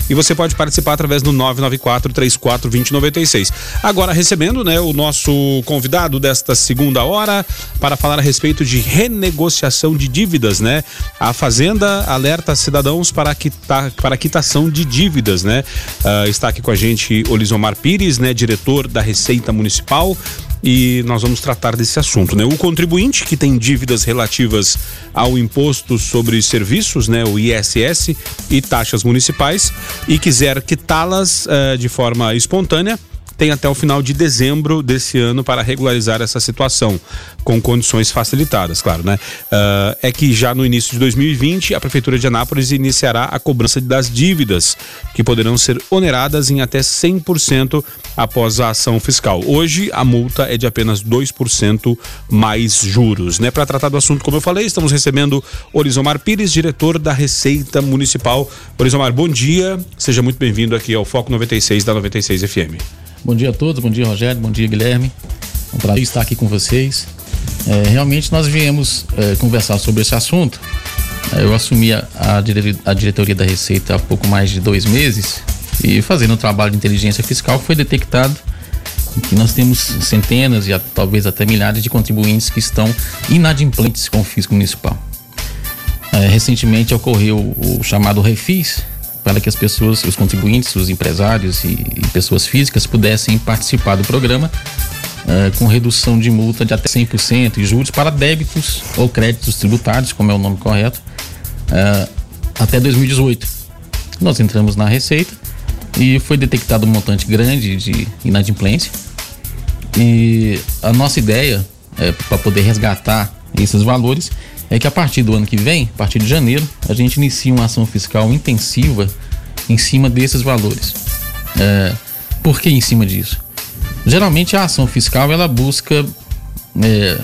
E você pode participar através do 994 34 2096. Agora recebendo, né, o nosso convidado desta segunda hora para falar a respeito de renegociação de dívidas, né? A Fazenda alerta cidadãos para quita, para quitação de dívidas, né? Uh, está aqui com a gente Olisomar Pires, né, diretor da Receita Municipal e nós vamos tratar desse assunto, né? O contribuinte que tem dívidas relativas ao imposto sobre serviços, né, o ISS e taxas municipais e quiser quitá-las uh, de forma espontânea, tem até o final de dezembro desse ano para regularizar essa situação, com condições facilitadas, claro, né? Uh, é que já no início de 2020, a Prefeitura de Anápolis iniciará a cobrança das dívidas, que poderão ser oneradas em até 100% após a ação fiscal. Hoje, a multa é de apenas 2% mais juros, né? Para tratar do assunto, como eu falei, estamos recebendo Orizomar Pires, diretor da Receita Municipal. Orizomar, bom dia, seja muito bem-vindo aqui ao Foco 96 da 96 FM. Bom dia a todos, bom dia Rogério, bom dia Guilherme. É um prazer estar aqui com vocês. É, realmente nós viemos é, conversar sobre esse assunto. É, eu assumi a, a, diretoria da Receita há pouco mais de dois meses e fazendo um trabalho de inteligência fiscal foi detectado que nós temos centenas e talvez até milhares de contribuintes que estão inadimplentes com o fisco municipal. É, recentemente ocorreu o chamado refis, para que as pessoas, os contribuintes, os empresários e, e pessoas físicas pudessem participar do programa uh, com redução de multa de até 100% e juros para débitos ou créditos tributários, como é o nome correto, uh, até 2018. Nós entramos na Receita e foi detectado um montante grande de inadimplência. E a nossa ideia é, para poder resgatar esses valores é que a partir do ano que vem, a partir de janeiro, a gente inicia uma ação fiscal intensiva em cima desses valores. É, por que em cima disso? Geralmente a ação fiscal ela busca é,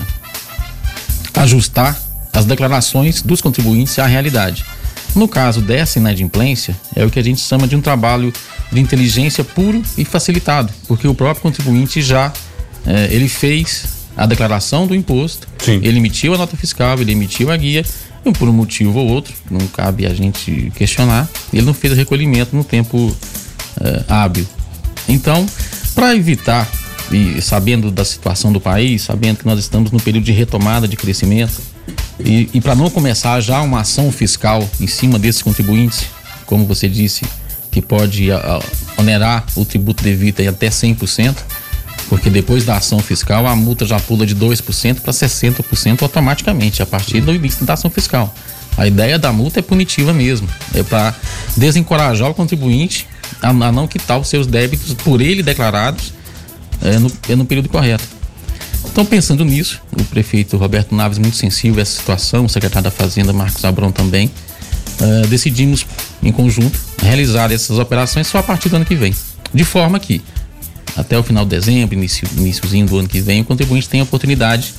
ajustar as declarações dos contribuintes à realidade. No caso dessa inadimplência, é o que a gente chama de um trabalho de inteligência puro e facilitado, porque o próprio contribuinte já é, ele fez a declaração do imposto, Sim. ele emitiu a nota fiscal, ele emitiu a guia, e por um motivo ou outro, não cabe a gente questionar, ele não fez o recolhimento no tempo uh, hábil. Então, para evitar, e sabendo da situação do país, sabendo que nós estamos no período de retomada de crescimento, e, e para não começar já uma ação fiscal em cima desses contribuintes, como você disse, que pode uh, onerar o tributo devido até 100%, porque depois da ação fiscal a multa já pula de 2% para 60% automaticamente, a partir do início da ação fiscal. A ideia da multa é punitiva mesmo, é para desencorajar o contribuinte a, não quitar os seus débitos por ele declarados é, no, é no período correto. Então, pensando nisso, o prefeito Roberto Naves, muito sensível a essa situação, o secretário da Fazenda, Marcos Abrão, também, uh, decidimos, em conjunto, realizar essas operações só a partir do ano que vem. De forma que até o final de dezembro, início, iníciozinho do ano que vem, o contribuinte tem a oportunidade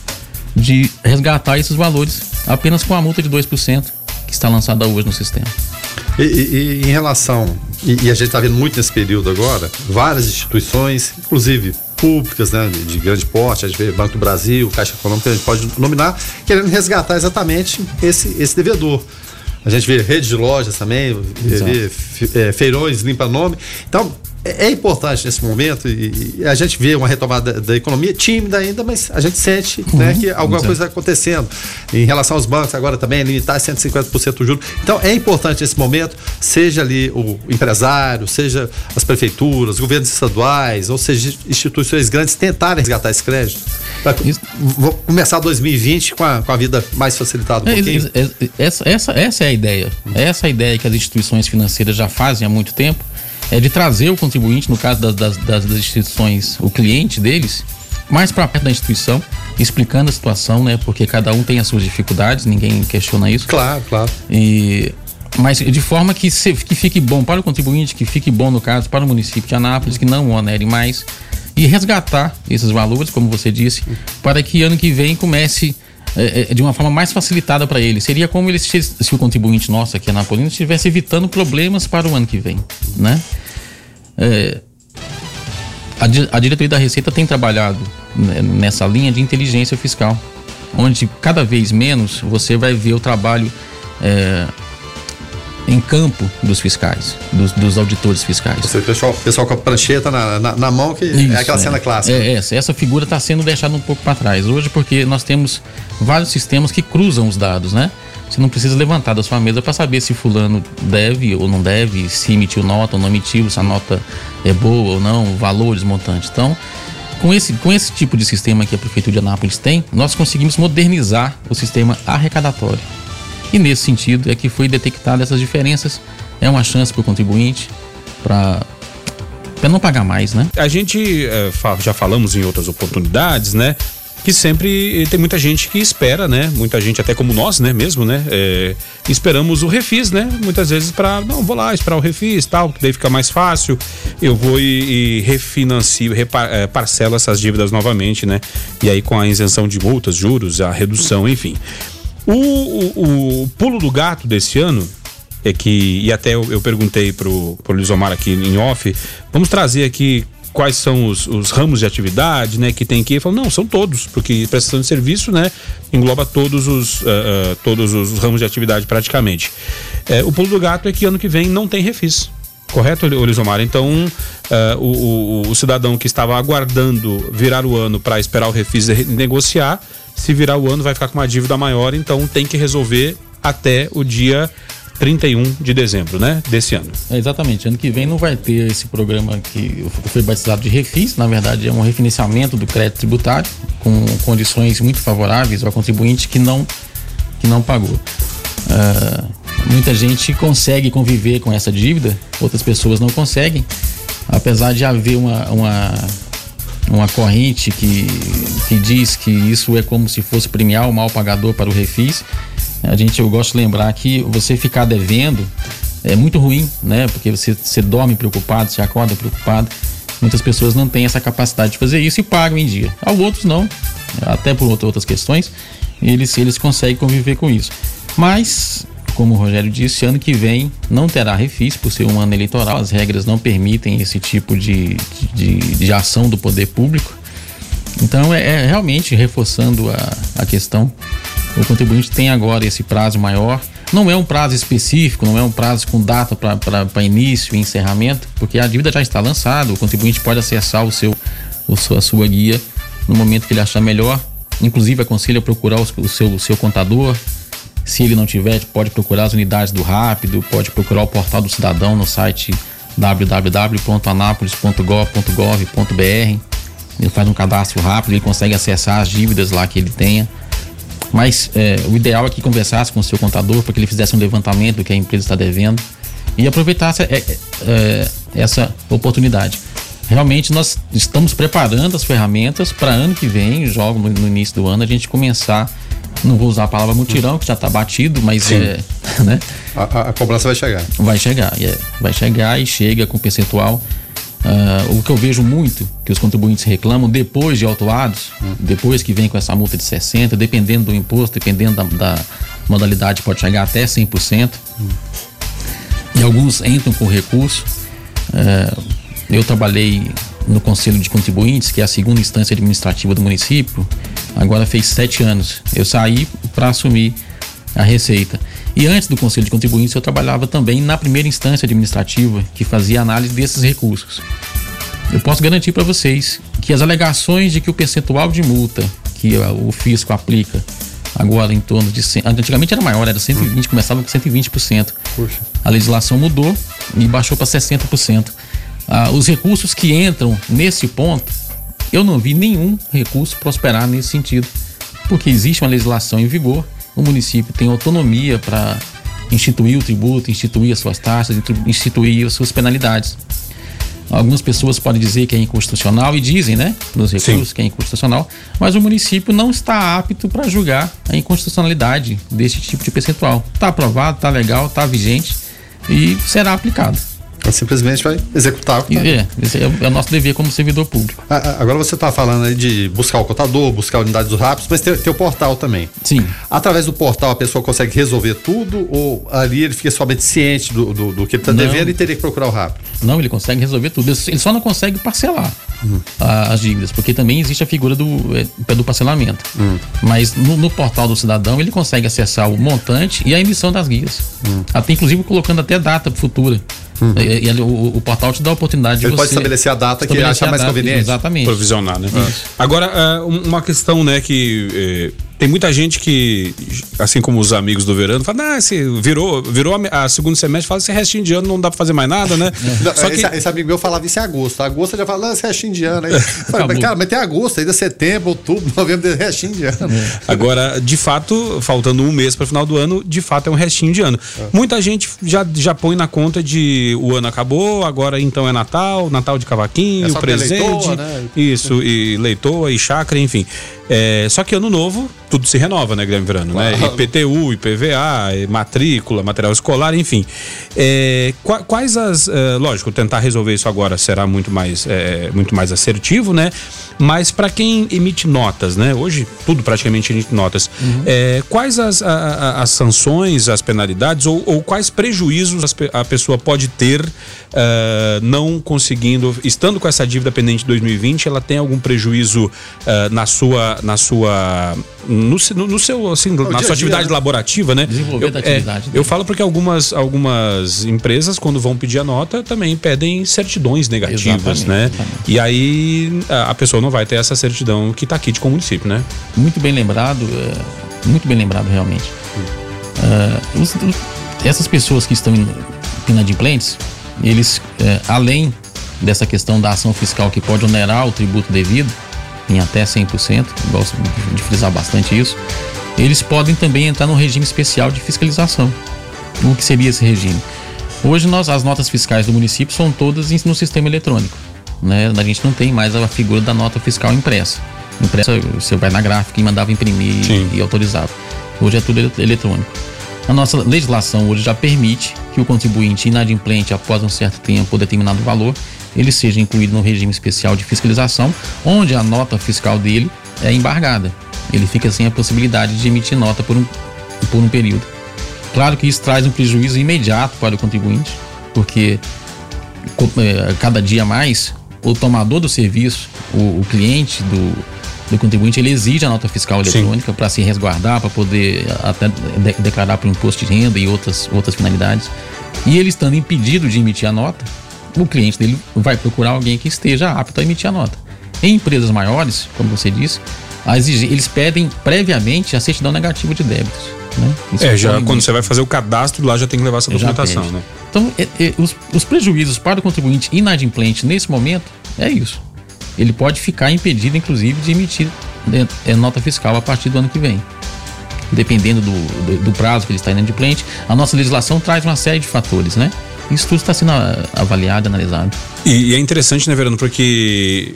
de resgatar esses valores apenas com a multa de 2% que está lançada hoje no sistema. E, e, e em relação, e, e a gente está vendo muito nesse período agora, várias instituições, inclusive públicas, né, de, de grande porte, a gente vê Banco do Brasil, Caixa Econômica, a gente pode nominar, querendo resgatar exatamente esse, esse devedor. A gente vê rede de lojas também, vê, vê é, feirões, limpa nome. Então, é, é importante nesse momento e, e, a gente vê uma retomada da, da, economia tímida ainda, mas a gente sente uhum, né, que alguma coisa está acontecendo. Em relação aos bancos, agora também limitar 150% o juro. Então é importante nesse momento, seja ali o empresário, seja as prefeituras, governos estaduais, ou seja, instituições grandes tentarem resgatar esse crédito. Para começar 2020 com a, com a vida mais facilitada um é, pouquinho. Essa, essa, essa é a ideia. Essa é a ideia que as instituições financeiras já fazem há muito tempo é de trazer o contribuinte, no caso das, das, das instituições, o cliente deles, mais para perto da instituição, explicando a situação, né? Porque cada um tem as suas dificuldades, ninguém questiona isso. Claro, claro. E mas de forma que, se, que fique bom para o contribuinte, que fique bom, no caso, para o município de Anápolis, que não onere mais, e resgatar esses valores, como você disse, para que ano que vem comece é, é, de uma forma mais facilitada para ele. Seria como ele, se, o contribuinte nosso aqui anapolino estivesse evitando problemas para o ano que vem, né? É, a, a diretoria da Receita tem trabalhado nessa linha de inteligência fiscal, onde cada vez menos você vai ver o trabalho é, em campo dos fiscais, dos, dos auditores fiscais. Você, pessoal, pessoal com a prancheta na, na, na mão, que é Isso, é aquela é. cena clássica. É, essa, essa figura está sendo deixada um pouco para trás hoje, porque nós temos vários sistemas que cruzam os dados, né? Você não precisa levantar da sua mesa para saber se fulano deve ou não deve, se emitiu nota ou não emitiu, se a nota é boa ou não, valores, montantes. Então, com esse, com esse tipo de sistema que a Prefeitura de Anápolis tem, nós conseguimos modernizar o sistema arrecadatório. E nesse sentido é que foi detectada essas diferenças. É uma chance para o contribuinte para para não pagar mais, né? A gente é, já falamos em outras oportunidades, né? Que sempre tem muita gente que espera, né? Muita gente, até como nós, né? Mesmo, né? É, esperamos o refis, né? Muitas vezes para não vou lá esperar o refis, tal, que daí fica mais fácil. Eu vou e, e refinancio, repar, é, parcelo essas dívidas novamente, né? E aí com a isenção de multas, juros, a redução, enfim. O, o, o pulo do gato desse ano é que, e até eu, eu perguntei pro, pro Lisomar aqui em off, vamos trazer aqui quais são os, os, ramos de atividade, né, que tem que ir. Falou, não, são todos, porque prestação de serviço, né, engloba todos os, uh, uh, todos os ramos de atividade praticamente. É, o pulo do gato é que ano que vem não tem refis. Correto, Olisomar? Então, o, o, o, cidadão que estava aguardando virar o ano para esperar o refis negociar, se virar o ano vai ficar com uma dívida maior, então tem que resolver até o dia 31 de dezembro, né? Desse ano. É, exatamente. Ano que vem não vai ter esse programa que foi batizado de refis. Na verdade, é um refinanciamento do crédito tributário com condições muito favoráveis ao contribuinte que não, que não pagou. Uh, muita gente consegue conviver com essa dívida, outras pessoas não conseguem. Apesar de haver uma, uma uma corrente que, que diz que isso é como se fosse premiar o mal pagador para o refis. A gente, eu gosto de lembrar que você ficar devendo é muito ruim, né? Porque você, você dorme preocupado, você acorda preocupado. Muitas pessoas não têm essa capacidade de fazer isso e pagam em dia. Há outros não, até por outras questões, eles, eles conseguem conviver com isso. Mas como o Rogério disse, ano que vem não terá refis por ser um ano eleitoral. As regras não permitem esse tipo de, de, de ação do poder público. Então, é, é realmente reforçando a, a questão. O contribuinte tem agora esse prazo maior. Não é um prazo específico, não é um prazo com data para início e encerramento, porque a dívida já está lançada. O contribuinte pode acessar o seu, o, a sua guia no momento que ele achar melhor. Inclusive, aconselho a procurar o seu, o seu contador, se ele não tiver, pode procurar as unidades do Rápido, pode procurar o portal do cidadão no site www.anápolis.gov.br. Ele faz um cadastro rápido, ele consegue acessar as dívidas lá que ele tenha. Mas é, o ideal é que conversasse com o seu contador para que ele fizesse um levantamento do que a empresa está devendo e aproveitasse é, é, essa oportunidade. Realmente nós estamos preparando as ferramentas para ano que vem, jogo no, no início do ano, a gente começar não vou usar a palavra mutirão, que já está batido, mas Sim. é. Né? A, a, cobrança vai chegar. Vai chegar, é, vai chegar e chega com percentual. Uh, o que eu vejo muito que os contribuintes reclamam depois de autuados, hum. depois que vem com essa multa de 60%, dependendo do imposto, dependendo da, da modalidade, pode chegar até 100%. Hum. E alguns entram com recurso. Uh, eu trabalhei no Conselho de Contribuintes, que é a segunda instância administrativa do município, agora fez sete anos. Eu saí para assumir a Receita. E antes do Conselho de Contribuintes, eu trabalhava também na primeira instância administrativa, que fazia análise desses recursos. Eu posso garantir para vocês que as alegações de que o percentual de multa que o fisco aplica agora em torno de. Antigamente era maior, era 120, começava com 120%. Puxa. A legislação mudou e baixou para 60% ah, os recursos que entram nesse ponto, eu não vi nenhum recurso prosperar nesse sentido, porque existe uma legislação em vigor, o município tem autonomia para instituir o tributo, instituir as suas taxas, instituir as suas penalidades. Algumas pessoas podem dizer que é inconstitucional e dizem, né, nos recursos Sim. que é inconstitucional, mas o município não está apto para julgar a inconstitucionalidade desse tipo de percentual. Está aprovado, está legal, está vigente e será aplicado. Então, simplesmente vai executar. o que tá. é, esse é, o- é o nosso dever como servidor público. Agora você está falando aí de buscar o contador, buscar a unidade dos rápidos, mas tem, tem o portal também. Sim. Através do portal a pessoa consegue resolver tudo ou ali ele fica somente ciente do, do, do que ele está devendo e teria que procurar o rápido? Não, ele consegue resolver tudo. Ele só não consegue parcelar a- as dívidas, porque também existe a figura do, é, do parcelamento. Mas no, no portal do cidadão ele consegue acessar o montante e a emissão das guias. Até, inclusive colocando até data futura. E, e ali o, o portal te dá a oportunidade de você. pode estabelecer a data que ele estabelecer achar a mais data, conveniente. Exatamente. provisionar, né? Agora, ah, um- uma questão, né, que eh, tem muita gente que, assim como os amigos do verano, fala, ah, se virou, virou a, a segundo semestre, fala, esse restinho de ano não dá pra fazer mais nada, né? Não, Só esse, que, esse amigo meu falava isso em agosto. Agosto ele já fala, esse restinho de ano. Aí, falei, mas, cara, mas tem agosto, ainda setembro, outubro, novembro, restinho de ano. Agora, de fato, faltando um mês para o final do ano, de fato é um restinho de ano. Muita gente já, já põe na conta de o ano acabou, agora então é Natal, Natal de cavaquinho, É presente. né? Isso, e leitoa e chácara, enfim. É, só que ano novo, tudo se renova, né, Guilherme Verano? Né? Claro. IPTU, IPVA, matrícula, material escolar, enfim. É, qua- quais as. eh, lógico, tentar resolver isso agora será muito mais, eh, muito mais assertivo, né? Mas para quem emite notas, né? Hoje tudo praticamente emite notas. eh, quais as, a- a- as sanções, as penalidades ou, ou quais prejuízos a pessoa pode ter eh, não conseguindo, estando com essa dívida pendente de 2020, ela tem algum prejuízo eh, na sua, na sua, no, no- seu, assim, na sua dia, atividade né? laborativa, né? Desenvolver eu, é, atividade eu dele. falo porque algumas, algumas empresas, quando vão pedir a nota, também pedem certidões negativas, Exatamente, né? exatamente. E aí a, a pessoa não vai ter essa certidão que tá aqui com o município, né? muito bem lembrado, é, muito bem lembrado realmente. É, os- os- essas pessoas que estão in- inadimplentes, eles, é, além dessa questão da ação fiscal que pode onerar o tributo devido, em até 100%, gosto de- frisar bastante isso, eles podem também entrar no regime especial de fiscalização. O que seria esse regime? Hoje nós, as notas fiscais do município são todas no sistema eletrônico. Né? A gente não tem mais a figura da nota fiscal impressa. Impressa, você vai na gráfica e mandava imprimir Sim. e autorizava. Hoje é tudo ele- eletrônico. A nossa legislação hoje já permite que o contribuinte inadimplente após um certo tempo ou determinado valor, ele seja incluído no regime especial de fiscalização, onde a nota fiscal dele é embargada. Ele fica sem a possibilidade de emitir nota por um, por um período. Claro que isso traz um prejuízo imediato para o contribuinte, porque eh, cada dia mais o tomador do serviço, o, o cliente do, do contribuinte, ele exige a nota fiscal eletrônica para se resguardar, para poder até de- declarar para o imposto de renda e outras, outras finalidades. E ele estando impedido de emitir a nota, o cliente dele vai procurar alguém que esteja apto a emitir a nota. Em empresas maiores, como você disse, eles pedem previamente a certidão negativa de débitos. Né? É, um já quando você vai fazer o cadastro lá já tem que levar essa documentação, né? Então, é- é, os, os prejuízos para o contribuinte inadimplente nesse momento é isso. Ele pode ficar impedido, inclusive, de emitir né, é, nota fiscal a partir do ano que vem. Dependendo do, do, do prazo que ele está inadimplente, a nossa legislação traz uma série de fatores, né? Isso tudo está sendo ah, avaliado, analisado. E, e é interessante, né, Verano, porque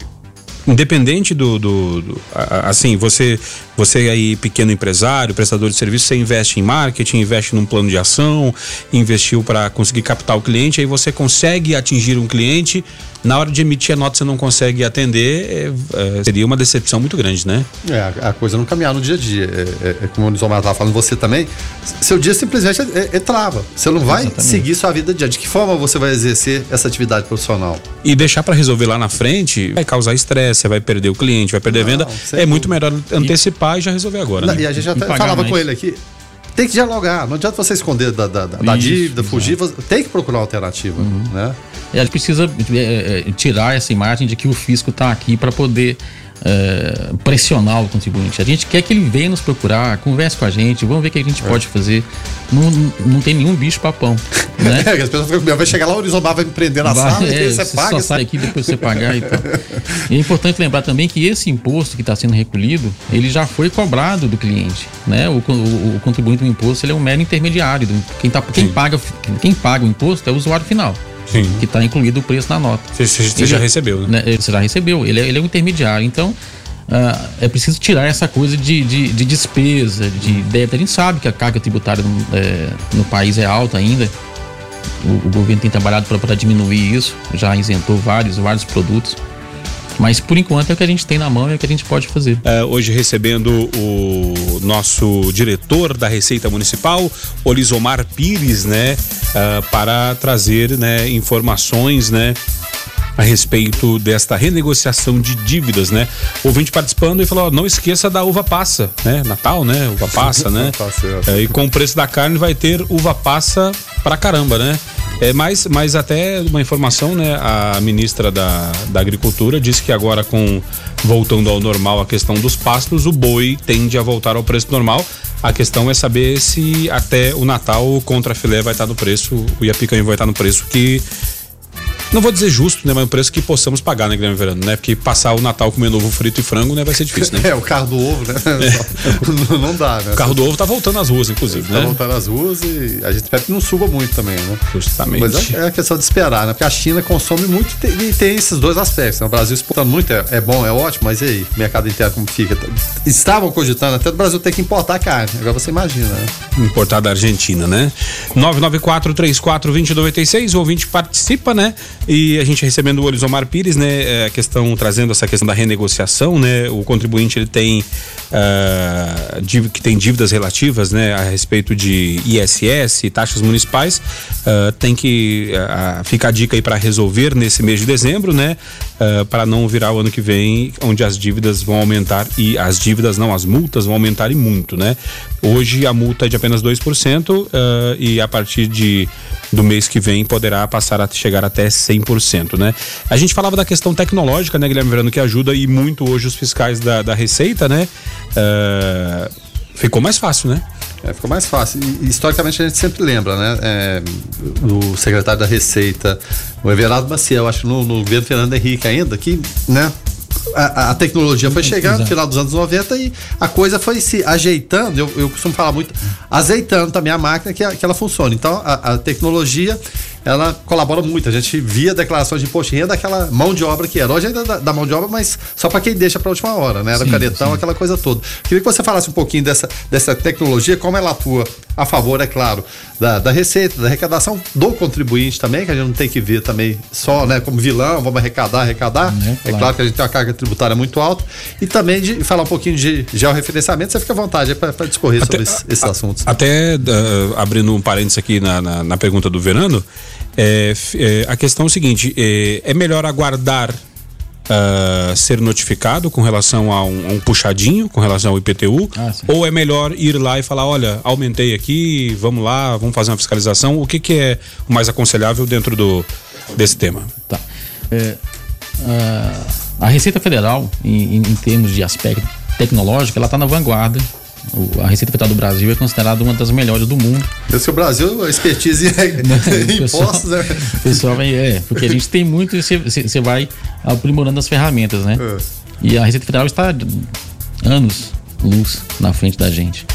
independente do, do- do- assim, você você aí pequeno empresário, prestador de serviço, você investe em marketing, investe num plano de ação, investiu para conseguir captar o cliente, aí você consegue atingir um cliente, na hora de emitir a nota você não consegue atender, é, é, seria uma decepção muito grande, né? É, a, coisa não caminhar no dia a dia. É, é- é como o Nizomar estava falando, você também. Seu dia simplesmente é, é- é trava. Você não vai Exatamente. seguir sua vida dia. De que forma você vai exercer essa atividade profissional? E deixar para resolver lá na frente vai causar estresse, você vai perder o cliente, vai perder a venda. É muito melhor antecipar e já resolver agora. Não, Né? E a gente já falava mais. com ele aqui. Tem que dialogar. Não adianta você esconder da, da, da- da Isso, dívida, fugir. você Tem que procurar uma alternativa. Né? E a gente precisa é, é, tirar essa imagem de que o fisco está aqui para poder é, pressionar o contribuinte. A gente quer que ele venha nos procurar, converse com a gente, vamos ver o que a gente pode fazer. Não, não tem nenhum bicho papão, né? É, as pessoas ficam. Vai chegar lá, o Nizomar vai me prender na Vai, sala é, e você você paga. só sai aqui depois você pagar e tal. E é importante lembrar também que esse imposto que está sendo recolhido, ele já foi cobrado do cliente, né? O, o, o contribuinte do imposto ele é um mero intermediário. do- Quem, tá, quem, paga, quem paga o imposto é o usuário final. Sim. que está incluído o preço na nota. Você, você- Ele- já recebeu, né? né, Você já recebeu, ele é, ele é um intermediário. Então, ah, é preciso tirar essa coisa de, de, de despesa, de débito. A gente sabe que a carga tributária no, é, no país é alta ainda. O, o governo tem trabalhado para diminuir isso, já isentou vários, vários produtos. Mas por enquanto é o que a gente tem na mão e é o que a gente pode fazer. É, hoje recebendo o nosso diretor da Receita Municipal, Olisomar Pires, né, ah, para trazer né, informações, né, a respeito desta renegociação de dívidas, né? Ouvinte participando e falou: ó, não esqueça da uva passa, né? Natal, né? Uva passa, né? É. É, e com o preço da carne vai ter uva passa pra caramba, né? É, mas, mas até uma informação, né? A ministra da, da Agricultura disse que agora com voltando ao normal a questão dos pastos, o boi tende a voltar ao preço normal. A questão é saber se até o Natal o contra filé vai estar no preço, o iapicanha vai estar no preço que não vou dizer justo, né? Mas um preço que possamos pagar, né, Guilherme Verano, né? Porque passar o Natal comendo ovo frito e frango, né? Vai ser difícil, né? É, o carro do ovo, né? Não, não dá, né? O carro do ovo tá voltando às ruas, inclusive, Tá né? voltando às ruas e a gente espera que não suba muito também, né? Justamente. Mas é, é a questão de esperar, né? Porque a China consome muito e tem, esses dois aspectos. Né? O Brasil exportando muito, é, é bom, é ótimo, mas e aí? O mercado interno como fica? Estavam cogitando até do Brasil ter que importar carne. Agora você imagina, né? Importar da Argentina, né? 994-34-2096, o ouvinte participa, né? E a gente recebendo o Olisomar Pires, né? é, A questão, trazendo essa questão da renegociação, né? O contribuinte, ele tem dív- que tem dívidas relativas, né? A respeito de ISS, taxas municipais, ah, tem que ah, ficar a dica aí para resolver nesse mês de dezembro, né? para não virar o ano que vem, onde as dívidas vão aumentar e as dívidas não, as multas vão aumentar e muito, né? Hoje a multa é de apenas 2% ah, e a partir de do mês que vem poderá passar a chegar até 100%, né? A gente falava da questão tecnológica, né, Guilherme Verano, que ajuda e muito hoje os fiscais da, da Receita, né? Ah, ficou mais fácil, né? É, ficou mais fácil. E, historicamente a gente sempre lembra, né? É, o secretário da Receita, o Everardo Maciel, acho que no, no governo Fernando Henrique ainda, que, né? A, a tecnologia foi chegando no final dos anos 90 e a coisa foi se ajeitando. Eu, eu costumo falar muito, azeitando também a máquina que, a- que ela funcione. Então, a, a tecnologia ela colabora muito. A gente via declarações de imposto de renda daquela mão de obra que era. Hoje ainda dá, dá mão de obra, mas só para quem deixa para última hora, né? Era o Sim, canetão, sim. aquela coisa toda. Queria que você falasse um pouquinho dessa, dessa tecnologia, como ela atua a favor, é claro, da, da receita, da arrecadação do contribuinte também, que a gente não tem que ver também só, né, como vilão, vamos arrecadar, arrecadar. Né, É claro. claro que a gente tem uma carga tributária muito alta. E também de falar um pouquinho de georreferenciamento, você fica à vontade para discorrer sobre esses, esses assuntos. Até ah, abrindo um parênteses aqui na, na, na pergunta do Verano, é, é, a questão é o seguinte: é, é melhor aguardar ah, ser notificado com relação a um, a um puxadinho, com relação ao IPTU, Ah, ou é melhor ir lá e falar: olha, aumentei aqui, vamos lá, vamos fazer uma fiscalização? O que, que é o mais aconselhável dentro do, desse tema? Tá. É, a, Receita Federal, em, em- em termos de aspecto tecnológico, ela está na vanguarda. A Receita Federal do Brasil é considerada uma das melhores do mundo. Esse que o Brasil, a expertise é impostos, né? Pessoal é, porque a gente tem muito e você vai aprimorando as ferramentas, né? É. E a Receita Federal está anos luz na frente da gente.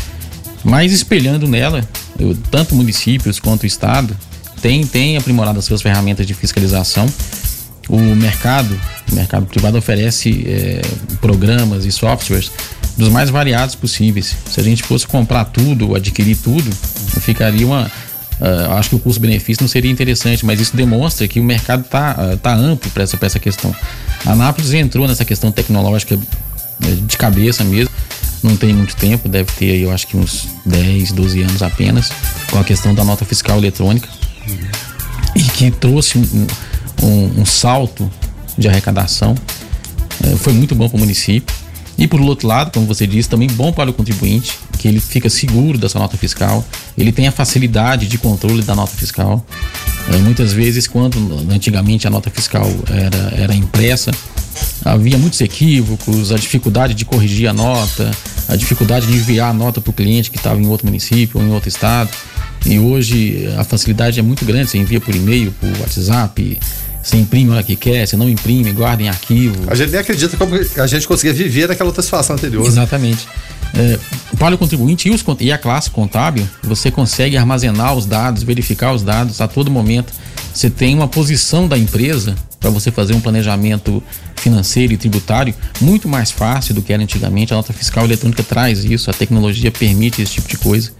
Mas espelhando nela, eu- tanto municípios quanto o Estado tem, tem aprimorado as suas ferramentas de fiscalização. O mercado, o mercado privado oferece é, programas e softwares dos mais variados possíveis. Se a gente fosse comprar tudo, adquirir tudo, ficaria uma. ah, acho que o custo-benefício não seria interessante, mas isso demonstra que o mercado está tá amplo para essa, essa questão. A Anápolis entrou nessa questão tecnológica eh, de cabeça mesmo. Não tem muito tempo, deve ter aí, eu acho que uns 10, 12 anos apenas, com a questão da nota fiscal eletrônica e que trouxe um, um- um salto de arrecadação. Eh, foi muito bom para o município. E por outro lado, como você disse, também bom para o contribuinte, que ele fica seguro dessa nota fiscal, ele tem a facilidade de controle da nota fiscal. Eh, muitas vezes, quando antigamente a nota fiscal era, era impressa, havia muitos equívocos, a dificuldade de corrigir a nota, a dificuldade de enviar a nota para o cliente que estava em outro município ou em outro estado. E hoje a facilidade é muito grande, você envia por e-mail, por WhatsApp, Você imprime a hora que quer, você não imprime, guarda em arquivo. A gente nem acredita como a gente conseguia viver naquela outra situação anterior. Exatamente. É, para o contribuinte e, os, e, a classe contábil, você consegue armazenar os dados, verificar os dados a todo momento. Você tem uma posição da empresa para você fazer um planejamento financeiro e tributário muito mais fácil do que era antigamente. A nota fiscal eletrônica traz isso, a tecnologia permite esse tipo de coisa.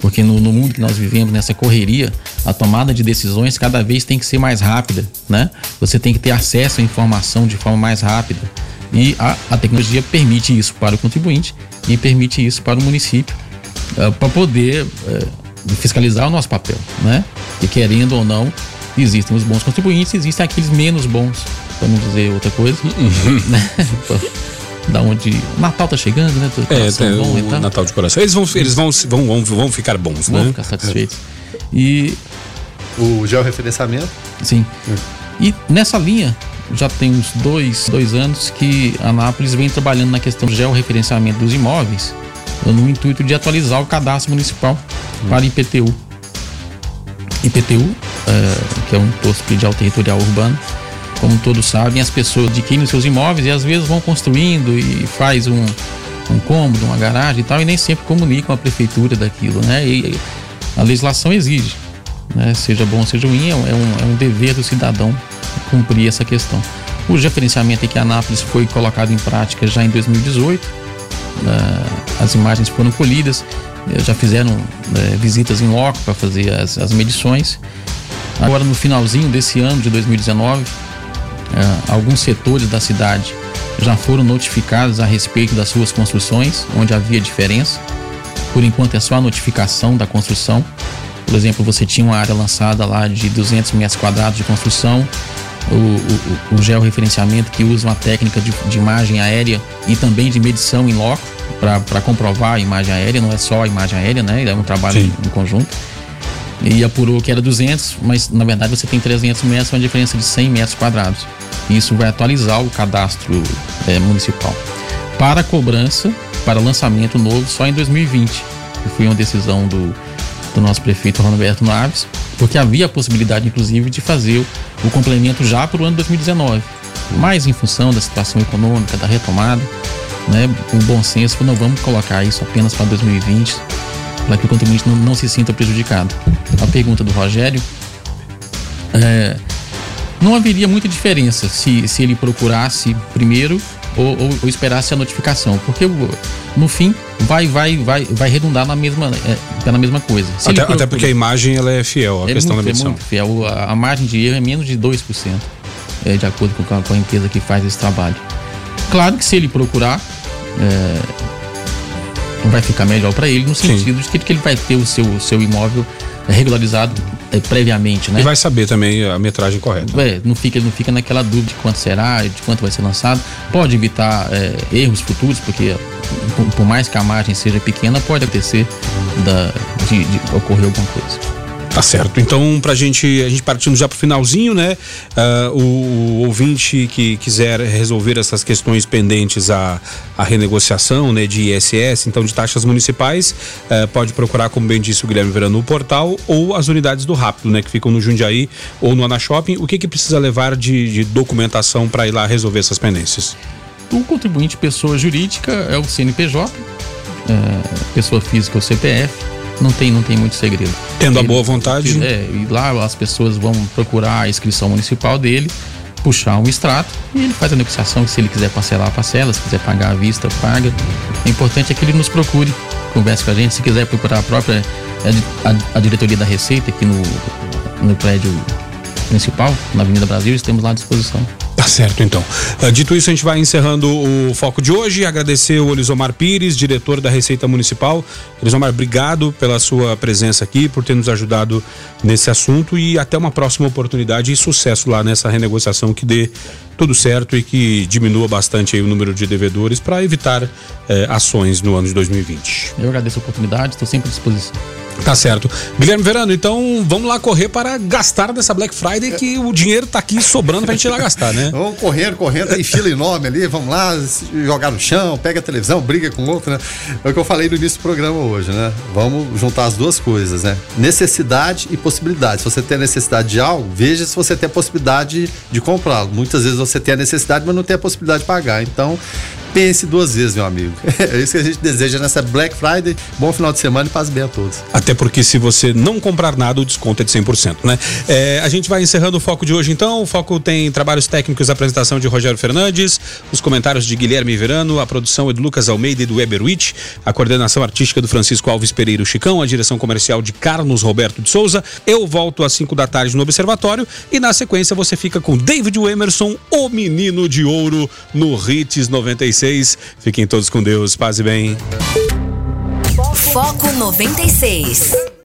Porque no, no, mundo que nós vivemos, nessa correria, a tomada de decisões cada vez tem que ser mais rápida, né? Você tem que ter acesso à informação de forma mais rápida. E a, a tecnologia permite isso para o contribuinte e permite isso para o município, uh, para poder uh, fiscalizar o nosso papel, né? E querendo ou não, existem os bons contribuintes, existem aqueles menos bons, para não dizer outra coisa. né? da onde. Natal tá chegando, né? É, bom, o então. Natal de coração. Eles vão, eles vão, vão, vão, vão ficar bons, vão né? Vão ficar satisfeitos. E. O georreferenciamento? Sim. É. E nessa linha, já tem uns dois, dois anos que a Anápolis vem trabalhando na questão do georreferenciamento dos imóveis, no intuito de atualizar o cadastro municipal hum. para IPTU. IPTU, é, que é um imposto predial territorial urbano, como todos sabem, as pessoas adquirem seus imóveis e às vezes vão construindo e faz um, um cômodo, uma garagem e tal, e nem sempre comunicam a prefeitura daquilo, né? E a legislação exige, né? Seja bom, seja ruim, é um, é um dever do cidadão cumprir essa questão. O referenciamento em Anápolis foi colocado em prática já em 2018. Né? As imagens foram colhidas, eh, já fizeram né, visitas em loco para fazer as, as medições. Agora, no finalzinho desse ano de 2019, é, alguns setores da cidade já foram notificados a respeito das suas construções, onde havia diferença. Por enquanto é só a notificação da construção. Por exemplo, você tinha uma área lançada lá de 200 metros quadrados de construção, o, o, o georreferenciamento que usa uma técnica de, de, imagem aérea e também de medição em loco para comprovar a imagem aérea, não é só a imagem aérea, né? É um trabalho em, em conjunto e apurou que era 200, mas na verdade você tem 300 metros, uma diferença de 100 metros quadrados. Isso vai atualizar o cadastro é, municipal. Para cobrança, para lançamento novo, só em 2020, que foi uma decisão do, do nosso prefeito Roberto Naves, porque havia a possibilidade, inclusive, de fazer o complemento já para o ano 2019. Mas em função da situação econômica, da retomada, né, o bom senso, não vamos colocar isso apenas para 2020, para que o contribuinte não, não, se sinta prejudicado. A pergunta do Rogério é, não haveria muita diferença se, se ele procurasse primeiro ou, ou, ou, esperasse a notificação, porque no fim vai vai vai vai redundar na mesma é, na mesma coisa. Até, até, porque a imagem ela é fiel à é questão muito, da medição. É muito fiel. A, a, margem de erro é menos de 2%, é, de acordo com a, com a, empresa que faz esse trabalho. Claro que se ele procurar é, vai ficar melhor para ele no sentido Sim. de que, ele vai ter o seu, o seu imóvel regularizado é, previamente, né? E vai saber também a metragem correta. É, não fica, não fica naquela dúvida de quanto será, de quanto vai ser lançado. Pode evitar é, erros futuros, porque por, por, mais que a margem seja pequena, pode acontecer da, de, de ocorrer alguma coisa. Tá certo. Então, pra gente, a gente partindo já pro finalzinho, né? Uh, o, o, ouvinte que quiser resolver essas questões pendentes à, à renegociação, né, de ISS, então de taxas municipais, uh, pode procurar, como bem disse o Guilherme Verano, o portal ou as unidades do Rápido, né, que ficam no Jundiaí ou no Ana Shopping. O que que precisa levar de, de documentação para ir lá resolver essas pendências? O contribuinte pessoa jurídica é o CNPJ, é, pessoa física é o CPF não tem, não tem muito segredo. Tendo ele, a boa vontade. É, e lá as pessoas vão procurar a inscrição municipal dele, puxar um extrato e ele faz a negociação. Se ele quiser parcelar, parcela, se quiser pagar à vista, paga. O importante é que ele nos procure, converse com a gente. Se quiser procurar a própria a, a diretoria da Receita aqui no, no prédio principal, na Avenida Brasil, estamos lá à disposição. Tá certo, então. Uh, dito isso, a gente vai encerrando o foco de hoje. Agradecer o Elisomar Pires, diretor da Receita Municipal. Elisomar, obrigado pela sua presença aqui, por ter nos ajudado nesse assunto e até uma próxima oportunidade e sucesso lá nessa renegociação que dê tudo certo e que diminua bastante o número de devedores para evitar eh, ações no ano de 2020. Eu agradeço a oportunidade, estou sempre à disposição. Tá certo. Guilherme Verano, então vamos lá correr para gastar dessa Black Friday que o dinheiro tá aqui sobrando pra gente ir lá gastar, né? Vamos correndo, correndo, tem fila enorme ali, vamos lá, jogar no chão, pega a televisão, briga com outro, né? É o que eu falei no início do programa hoje, né? Vamos juntar as duas coisas, né? Necessidade e possibilidade. Se você tem necessidade de algo, veja se você tem a possibilidade de comprá-lo. Muitas vezes você tem a necessidade, mas não tem a possibilidade de pagar. Então, pense duas vezes, meu amigo. É isso que a gente deseja nessa Black Friday. Bom final de semana e paz bem a todos. Até porque se você não comprar nada, o desconto é de 100%, né? É, a gente vai encerrando o foco de hoje então. O foco tem trabalhos técnicos, apresentação de Rogério Fernandes, os comentários de Guilherme Verano, a produção é do Lucas Almeida e do Weberwitch, a coordenação artística do Francisco Alves Pereira Chicão, a direção comercial de Carlos Roberto de Souza. Eu volto às 5 da tarde no Observatório e na sequência você fica com David Emerson, o menino de ouro, no Hits 96. Fiquem todos com Deus, paz e bem. Foco 96.